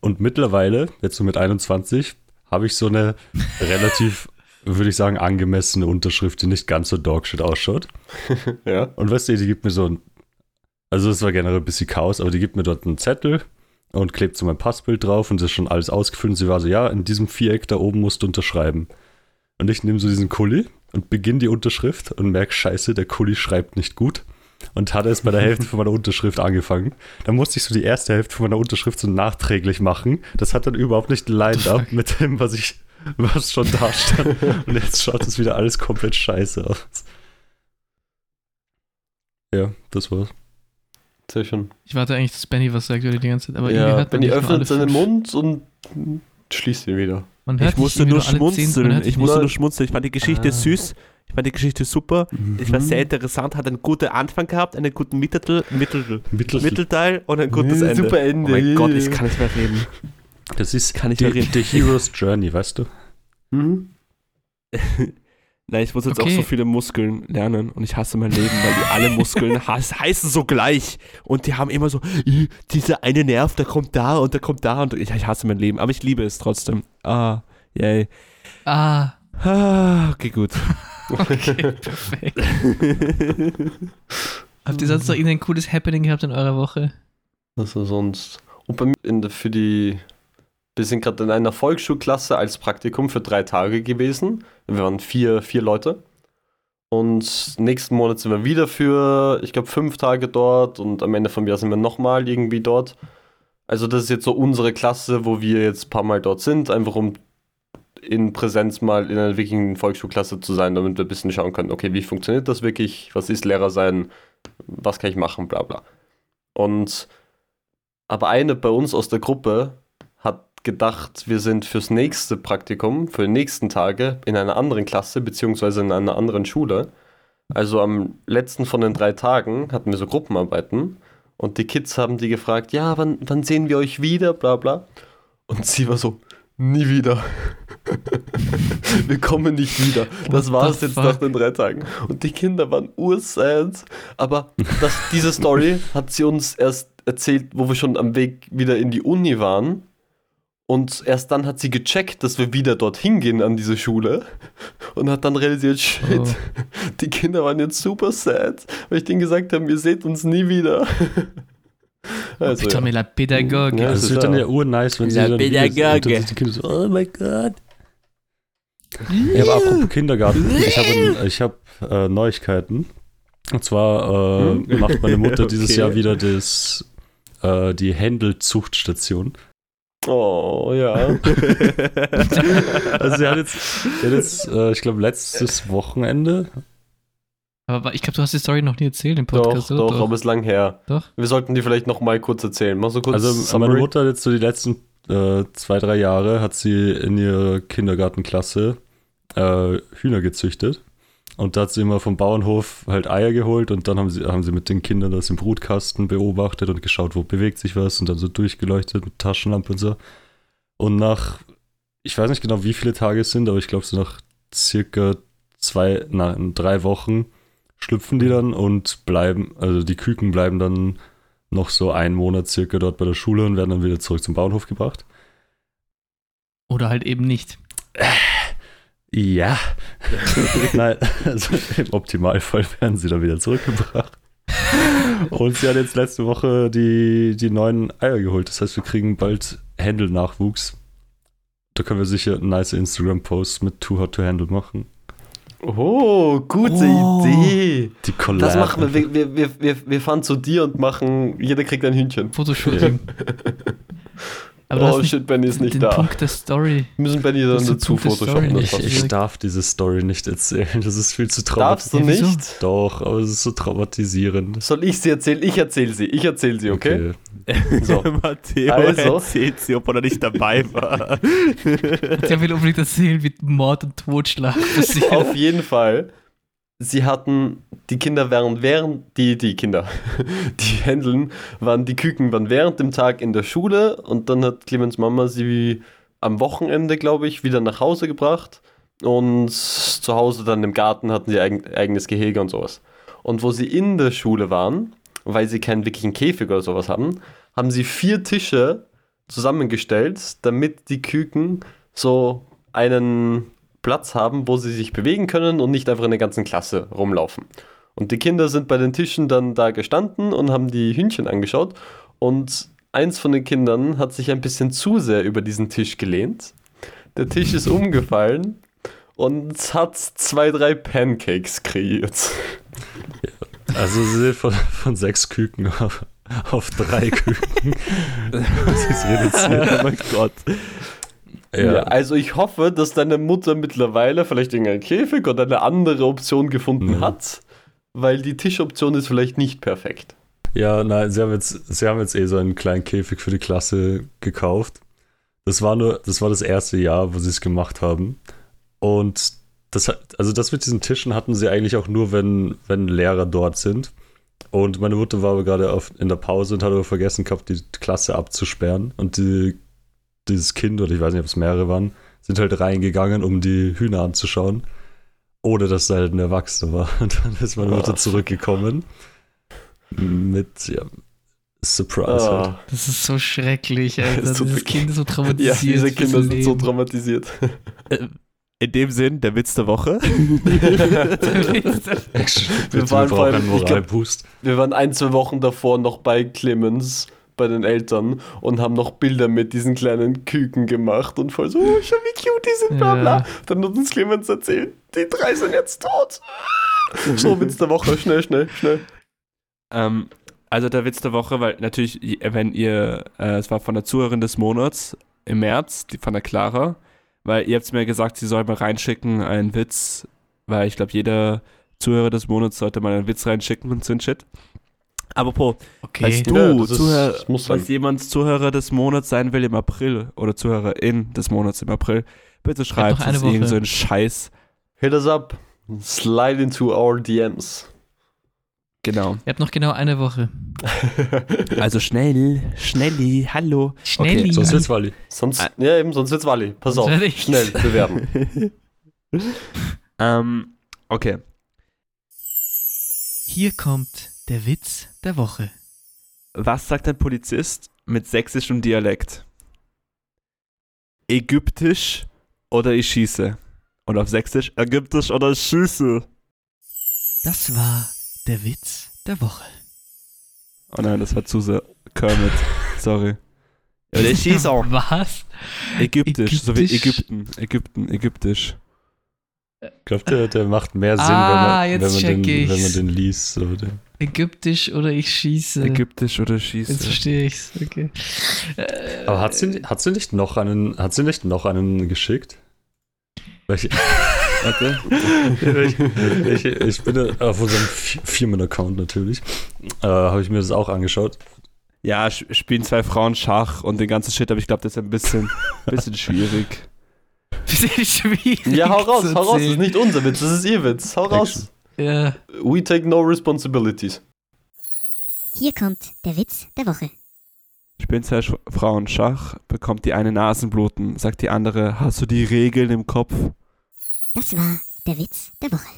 Und mittlerweile, jetzt so mit 21, habe ich so eine relativ, würde ich sagen, angemessene Unterschrift, die nicht ganz so dogshit ausschaut. Ja. Und weißt du, die gibt mir so ein, also es war generell ein bisschen Chaos, aber die gibt mir dort einen Zettel und klebt so mein Passbild drauf und das ist schon alles ausgefüllt. Und sie war so, ja, in diesem Viereck da oben musst du unterschreiben. Und ich nehme so diesen Kuli und beginne die Unterschrift und merke, scheiße, der Kuli schreibt nicht gut. Und hatte es bei der Hälfte von meiner Unterschrift angefangen. Dann musste ich so die erste Hälfte von meiner Unterschrift so nachträglich machen. Das hat dann überhaupt nicht lined up mit dem, was ich, was schon da stand. Und jetzt schaut es wieder alles komplett scheiße aus. Ja, das war's. Sehr schön. Ich warte eigentlich, dass Benny was sagt oder die ganze Zeit. Aber irgendwie Ja, hört man Benny öffnet seinen. Mund und schließt ihn wieder. Man hört Ich musste nur irgendwie schmunzeln. hört Ich musste nur schmunzeln. Ich fand die Geschichte Ah. süß. Ich fand die Geschichte super. Ich war Mhm. sehr interessant, hat einen guten Anfang gehabt, einen guten Mittel, Mittel, Mittel, Mittelteil und ein gutes Nee, Ende. super Ende. Oh mein Gott, ich kann nicht mehr reden. Das ist Kann ich die, mehr reden. die Hero's Journey, weißt du? Mhm. Nein, ich muss jetzt Okay. auch so viele Muskeln lernen und ich hasse mein Leben, weil die alle Muskeln has- heißen so gleich und die haben immer so, "Ih, dieser eine Nerv, der kommt da und der kommt da und ich, ich hasse mein Leben, aber ich liebe es trotzdem. Ah, yay. Ah, Ah, okay, gut. okay, perfekt. Habt ihr sonst noch irgendein cooles Happening gehabt in eurer Woche? Also sonst. Und bei mir in der, für die. Wir sind gerade in einer Volksschulklasse als Praktikum für drei Tage gewesen. Wir waren vier, vier Leute. Und nächsten Monat sind wir wieder für, ich glaube, fünf Tage dort. Und am Ende vom Jahr sind wir nochmal irgendwie dort. Also, das ist jetzt so unsere Klasse, wo wir jetzt ein paar Mal dort sind, einfach um in Präsenz mal in einer wirklichen Volksschulklasse zu sein, damit wir ein bisschen schauen können, okay, wie funktioniert das wirklich? Was ist Lehrer sein? Was kann ich machen? Bla bla. Und aber eine bei uns aus der Gruppe gedacht, wir sind fürs nächste Praktikum, für die nächsten Tage in einer anderen Klasse, beziehungsweise in einer anderen Schule. Also am letzten von den drei Tagen hatten wir so Gruppenarbeiten und die Kids haben die gefragt, ja, wann, wann sehen wir euch wieder, bla bla. Und sie war so, nie wieder. wir kommen nicht wieder. Das war's the jetzt fuck? nach den drei Tagen. Und die Kinder waren ursad. Aber das, diese Story hat sie uns erst erzählt, wo wir schon am Weg wieder in die Uni waren. Und erst dann hat sie gecheckt, dass wir wieder dorthin gehen an diese Schule. Und hat dann realisiert, shit, Oh. die Kinder waren jetzt super sad, weil ich denen gesagt habe, ihr seht uns nie wieder. Also, Putain, ja. mais la Pädagogue. Ja, das ist wird dann ja- ja urnice, wenn sie La dann wieder- Pädagoge. sind die Kinder so, oh mein Gott. Ja, aber apropos Kindergarten, ich habe ich hab, äh, Neuigkeiten. Und zwar äh, Hm? macht meine Mutter dieses Okay. Jahr wieder das, äh, die Händel-Zuchtstation. Oh, ja. Also sie hat jetzt, sie hat jetzt äh, ich glaube, letztes Wochenende. Aber ich glaube, du hast die Story noch nie erzählt im doch, Podcast, doch, oder? aber es ist lang her. Doch. Wir sollten die vielleicht noch mal kurz erzählen. Mal so kurz Also Summary. meine Mutter hat jetzt so die letzten äh, zwei, drei Jahre hat sie in ihrer Kindergartenklasse äh, Hühner gezüchtet. Und da hat sie immer vom Bauernhof halt Eier geholt und dann haben sie, haben sie mit den Kindern das im Brutkasten beobachtet und geschaut, wo bewegt sich was und dann so durchgeleuchtet mit Taschenlampe und so. Und nach, ich weiß nicht genau, wie viele Tage es sind, aber ich glaube, so nach circa zwei, nein, drei Wochen schlüpfen die dann und bleiben, also die Küken bleiben dann noch so einen Monat circa dort bei der Schule und werden dann wieder zurück zum Bauernhof gebracht. Oder halt eben nicht. Ja. Nein, also im Optimalfall werden sie dann wieder zurückgebracht. Und sie hat jetzt letzte Woche die, die neuen Eier geholt. Das heißt, wir kriegen bald Handle-Nachwuchs. Da können wir sicher nice Instagram-Posts mit Too Hot to Handle machen. Oh, gute Oh. Idee. Die Collab. Das machen wir. Wir, wir, wir, wir, wir fahren zu dir und machen, jeder kriegt ein Hühnchen. Fotoshooting. Aber du oh shit, Benny ist nicht den da. Punkt der Story. Wir müssen Benny dann dazu photoshoppen. Ich, ich darf diese Story nicht erzählen. Das ist viel zu Darfst du traumatisierend. Ja, wieso? nicht? Doch, aber es ist so traumatisierend. Soll ich sie erzählen? Ich erzähle sie. Ich erzähle sie, okay? So. Matteo Also. erzählt sie, obwohl er nicht dabei war. Der will unbedingt erzählen, wie Mord und Totschlag passiert. Auf jeden Fall sie hatten, die Kinder waren während, die, die Kinder, die Händeln, waren, die Küken waren während dem Tag in der Schule und dann hat Clemens Mama sie am Wochenende, glaube ich, wieder nach Hause gebracht und zu Hause dann im Garten hatten sie eigen, eigenes Gehege und sowas. Und wo sie in der Schule waren, weil sie keinen wirklichen Käfig oder sowas haben, haben sie vier Tische zusammengestellt, damit die Küken so einen Platz haben, wo sie sich bewegen können und nicht einfach in der ganzen Klasse rumlaufen. Und die Kinder sind bei den Tischen dann da gestanden und haben die Hühnchen angeschaut. Und eins von den Kindern hat sich ein bisschen zu sehr über diesen Tisch gelehnt. Der Tisch ist umgefallen und hat zwei, drei Pancakes kreiert. Also sie sind von, von sechs Küken auf, auf drei Küken. Das ist reduziert. oh mein Gott. Ja. Also ich hoffe, dass deine Mutter mittlerweile vielleicht irgendeinen Käfig oder eine andere Option gefunden Mhm. hat, weil die Tischoption ist vielleicht nicht perfekt. ja, nein, sie haben, jetzt, sie haben jetzt eh so einen kleinen Käfig für die Klasse gekauft. Das war nur, das war das erste Jahr, wo sie es gemacht haben. Und das hat, also das mit diesen Tischen hatten sie eigentlich auch nur, wenn, wenn Lehrer dort sind. Und meine Mutter war aber gerade auf, in der Pause und hat aber vergessen gehabt, die Klasse abzusperren. Und die, dieses Kind, oder ich weiß nicht, ob es mehrere waren, sind halt reingegangen, um die Hühner anzuschauen. Ohne dass da halt ein Erwachsener war. Und dann ist meine Mutter Oh. zurückgekommen. Mit, ja, Surprise halt. Ah. Das ist so schrecklich, Alter. Das Dieses Kind ist so Ja, traumatisiert. diese fürs Kinder sind so traumatisiert. In dem Sinn, der Witz der Woche. Wir waren vor allem- glaub-. Wir waren ein, zwei Wochen davor noch bei Clemens, bei den Eltern und haben noch Bilder mit diesen kleinen Küken gemacht und voll so, oh, schau wie cute die sind, bla bla. Ja. Dann hat uns Clemens erzählt, die drei sind jetzt tot. So, Witz der Woche, schnell, schnell, schnell. Ähm, also der Witz der Woche, weil natürlich, wenn ihr, äh, es war von der Zuhörerin des Monats im März, die von der Clara, weil ihr habt mir gesagt, sie soll mal reinschicken einen Witz, weil ich glaube, jeder Zuhörer des Monats sollte mal einen Witz reinschicken und so ein Shit. Apropos, Okay. Weißt du, Ja, das ist- Zuhörer, falls jemand Zuhörer des Monats sein will im April oder Zuhörerin des Monats im April, bitte schreibt uns irgend Woche. so einen Scheiß. Hit us up. Slide into our DMs. Genau. Ihr habt noch genau eine Woche. Also schnell, schnelli, hallo. Schnelli. Sonst wird's Wally. Sonst, Ah. ja eben, sonst wird's Wally. Pass Sonst auf, schnell bewerben. ähm, okay. Hier kommt der Witz der Woche. Was sagt ein Polizist mit sächsischem Dialekt? Ägyptisch oder ich schieße? Und auf Sächsisch Ägyptisch oder ich schieße? Das war der Witz der Woche. Oh nein, das war zu sehr Kermit. Sorry. Ja, der schießt auch. Was? Ägyptisch, so wie Ägyptisch. Ägypten. Ägypten, ägyptisch. Ich glaube, der, der macht mehr Sinn, Ah, wenn, man, jetzt wenn, man den, check wenn man den liest. So, der, Ägyptisch oder ich schieße. Ägyptisch oder Jetzt schieße. verstehe ich's. Okay. Äh, aber hat sie, hat, sie nicht noch einen, hat sie nicht noch einen geschickt? Weil Ich, Warte. ich, ich, ich bin auf unserem Fi- Firmen-Account natürlich. Äh, Habe ich mir das auch angeschaut. Ja, spielen zwei Frauen Schach und den ganzen Shit, aber ich glaube, das ist ein bisschen, bisschen schwierig. Ist schwierig. ja, hau raus, hau raus. Das ist nicht unser Witz, das ist ihr Witz. Hau raus. Ja. We take no responsibilities. Hier kommt der Witz der Woche. Spielen zwei Frauen Schach, bekommt die eine Nasenbluten, sagt die andere, hast du die Regeln im Kopf? Das war der Witz der Woche.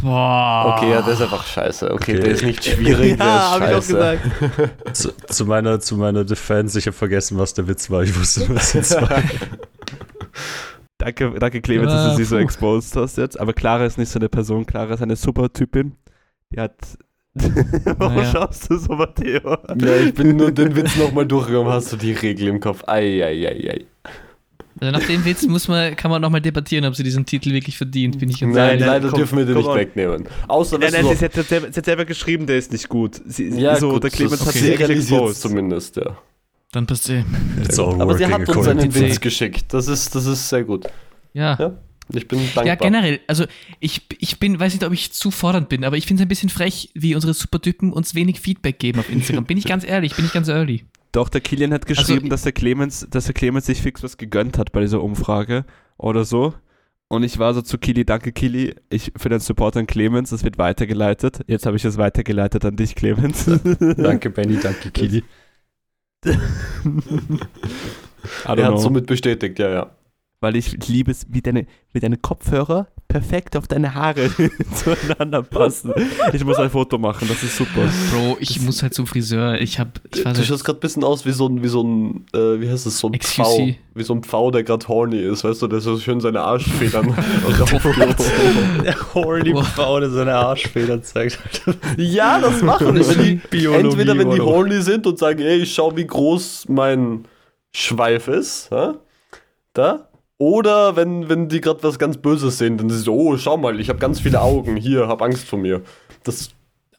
Boah. Okay, ja, der ist einfach scheiße. Okay, Okay. der ist nicht schwierig, Ja, hab der ich ist auch scheiße. Zu, zu, meiner, zu meiner Defense, ich habe vergessen, was der Witz war. Ich wusste nur, es zwei. Danke, danke Clemens, dass Ah, du sie so exposed hast jetzt. Aber Clara ist nicht so eine Person. Clara ist eine super Typin. Die hat. Warum Naja. schaust du so, Matteo? Ja, ich bin nur den Witz nochmal durchgegangen. Hast du die Regel im Kopf? Eieiei. Also nach dem Witz muss man, kann man nochmal debattieren, ob sie diesen Titel wirklich verdient, bin ich ganz Nein, nein, leider komm, dürfen wir den nicht on. wegnehmen. Außer, Nein, nein, du, sie, hat, sie, hat selber, sie hat selber geschrieben, der ist nicht gut. Sie, ja, so, gut, der Clemens das- hat sie exposed. zumindest, ja. Dann passt eh. It's all Aber sie hat uns einen. Witz geschickt. Das ist, das ist sehr gut. Ja. Ja, Ich bin dankbar. Ja, generell, also ich, ich bin, weiß nicht, ob ich zu fordernd bin, aber ich finde es ein bisschen frech, wie unsere Supertypen uns wenig Feedback geben auf Instagram. Bin ich ganz ehrlich, bin ich ganz early. Doch, der Kilian hat geschrieben, Also- dass, der Clemens, dass der Clemens sich fix was gegönnt hat bei dieser Umfrage oder so. Und ich war so zu Kili, danke Kili, ich, für den Support an Clemens, das wird weitergeleitet. Jetzt habe ich es weitergeleitet an dich, Clemens. Danke, Benny, danke, Kili. Er hat know. somit bestätigt, ja, ja. Weil ich liebe es, wie deine, wie deine Kopfhörer perfekt auf deine Haare zueinander passen. Ich muss ein Foto machen, das ist super. Bro, ich muss halt zum Friseur. Ich hab, ich Du schaust gerade ein bisschen aus wie so ein, wie so ein, äh, wie heißt das, so ein Excuse Pfau. Wie so ein Pfau, der gerade horny ist, weißt du, der so schön seine Arschfedern Der horny Wow. Frau, der seine Arschfedern zeigt. Ja, das machen Das die. Biologie, Entweder wenn die horny sind und sagen, ey, ich schau, wie groß mein Schweif ist, hä? da. Oder wenn, wenn die gerade was ganz Böses sehen, dann ist es so, oh, schau mal, ich habe ganz viele Augen, hier, hab Angst vor mir. Das,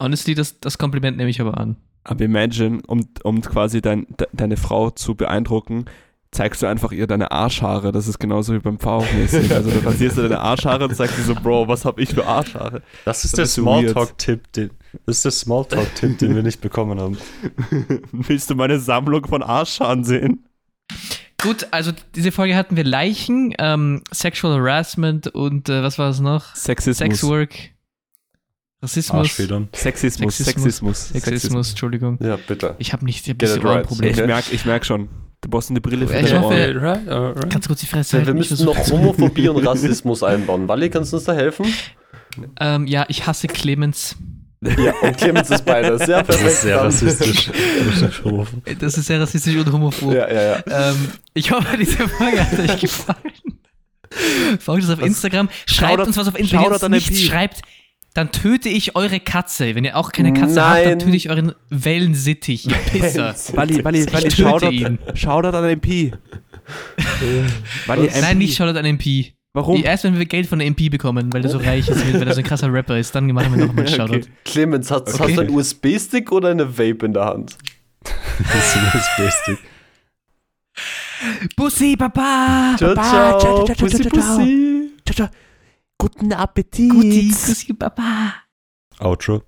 honestly, das, das Kompliment nehme ich aber an. Aber imagine, um, um quasi dein, de, deine Frau zu beeindrucken, zeigst du einfach ihr deine Arschhaare. Das ist genauso wie beim Pfau-mäßig. Also du rasierst du deine Arschhaare und sagst dir so, Bro, was hab ich für Arschhaare? Das ist Das der. Smalltalk-Tipp, den, das ist der Smalltalk-Tipp, den wir nicht bekommen haben. Willst du meine Sammlung von Arschhaaren sehen? Gut, also diese Folge hatten wir Leichen, ähm, Sexual Harassment und äh, was war es noch? Sexismus. Sexwork, Rassismus. Sexismus. Sexismus. Sexismus. Sexismus, Entschuldigung. ja, bitte. Ich habe nicht, ich hab Get nicht it so right. Ich Okay. merk, ich merk schon. Du brauchst eine Brille für Ich deine Ohren. right, alright. Ganz kurz die Fresse. Wir, wir müssen ich noch Homophobie und Rassismus einbauen. Wally, kannst du uns da helfen? Ähm, ja, ich hasse Clemens. Ja, und Clemens ist beides. Ja, Das perfekt. ist sehr rassistisch. Das ist sehr rassistisch und homophob. Ja, ja, ja. Ähm, ich hoffe, diese Folge hat euch gefallen. Folgt uns auf Was? Instagram. Schreibt Shoutout- uns was auf Instagram. Wenn ihr den nichts Pi. schreibt, dann töte ich eure Katze. Wenn ihr auch keine Katze habt, dann Nein. töte ich euren Wellensittich, Pisser. Walli, Ich töte Shoutout, ihn. Shoutout an den Pi. Nein, nicht Shoutout an MP. Warum? Erst wenn wir Geld von der MP bekommen, weil der so reich ist, weil er so ein krasser Rapper ist, dann machen wir nochmal einen Shoutout. Okay. Clemens, hast, okay. hast du einen USB-Stick oder eine Vape in der Hand? das ist ein USB-Stick. Bussi, Papa! Ciao, Papa. ciao, ciao, ciao, Bussi, Bussi. Ciao, ciao. Ciao, ciao. Guten Appetit! Guti, Bussi, Papa! Outro.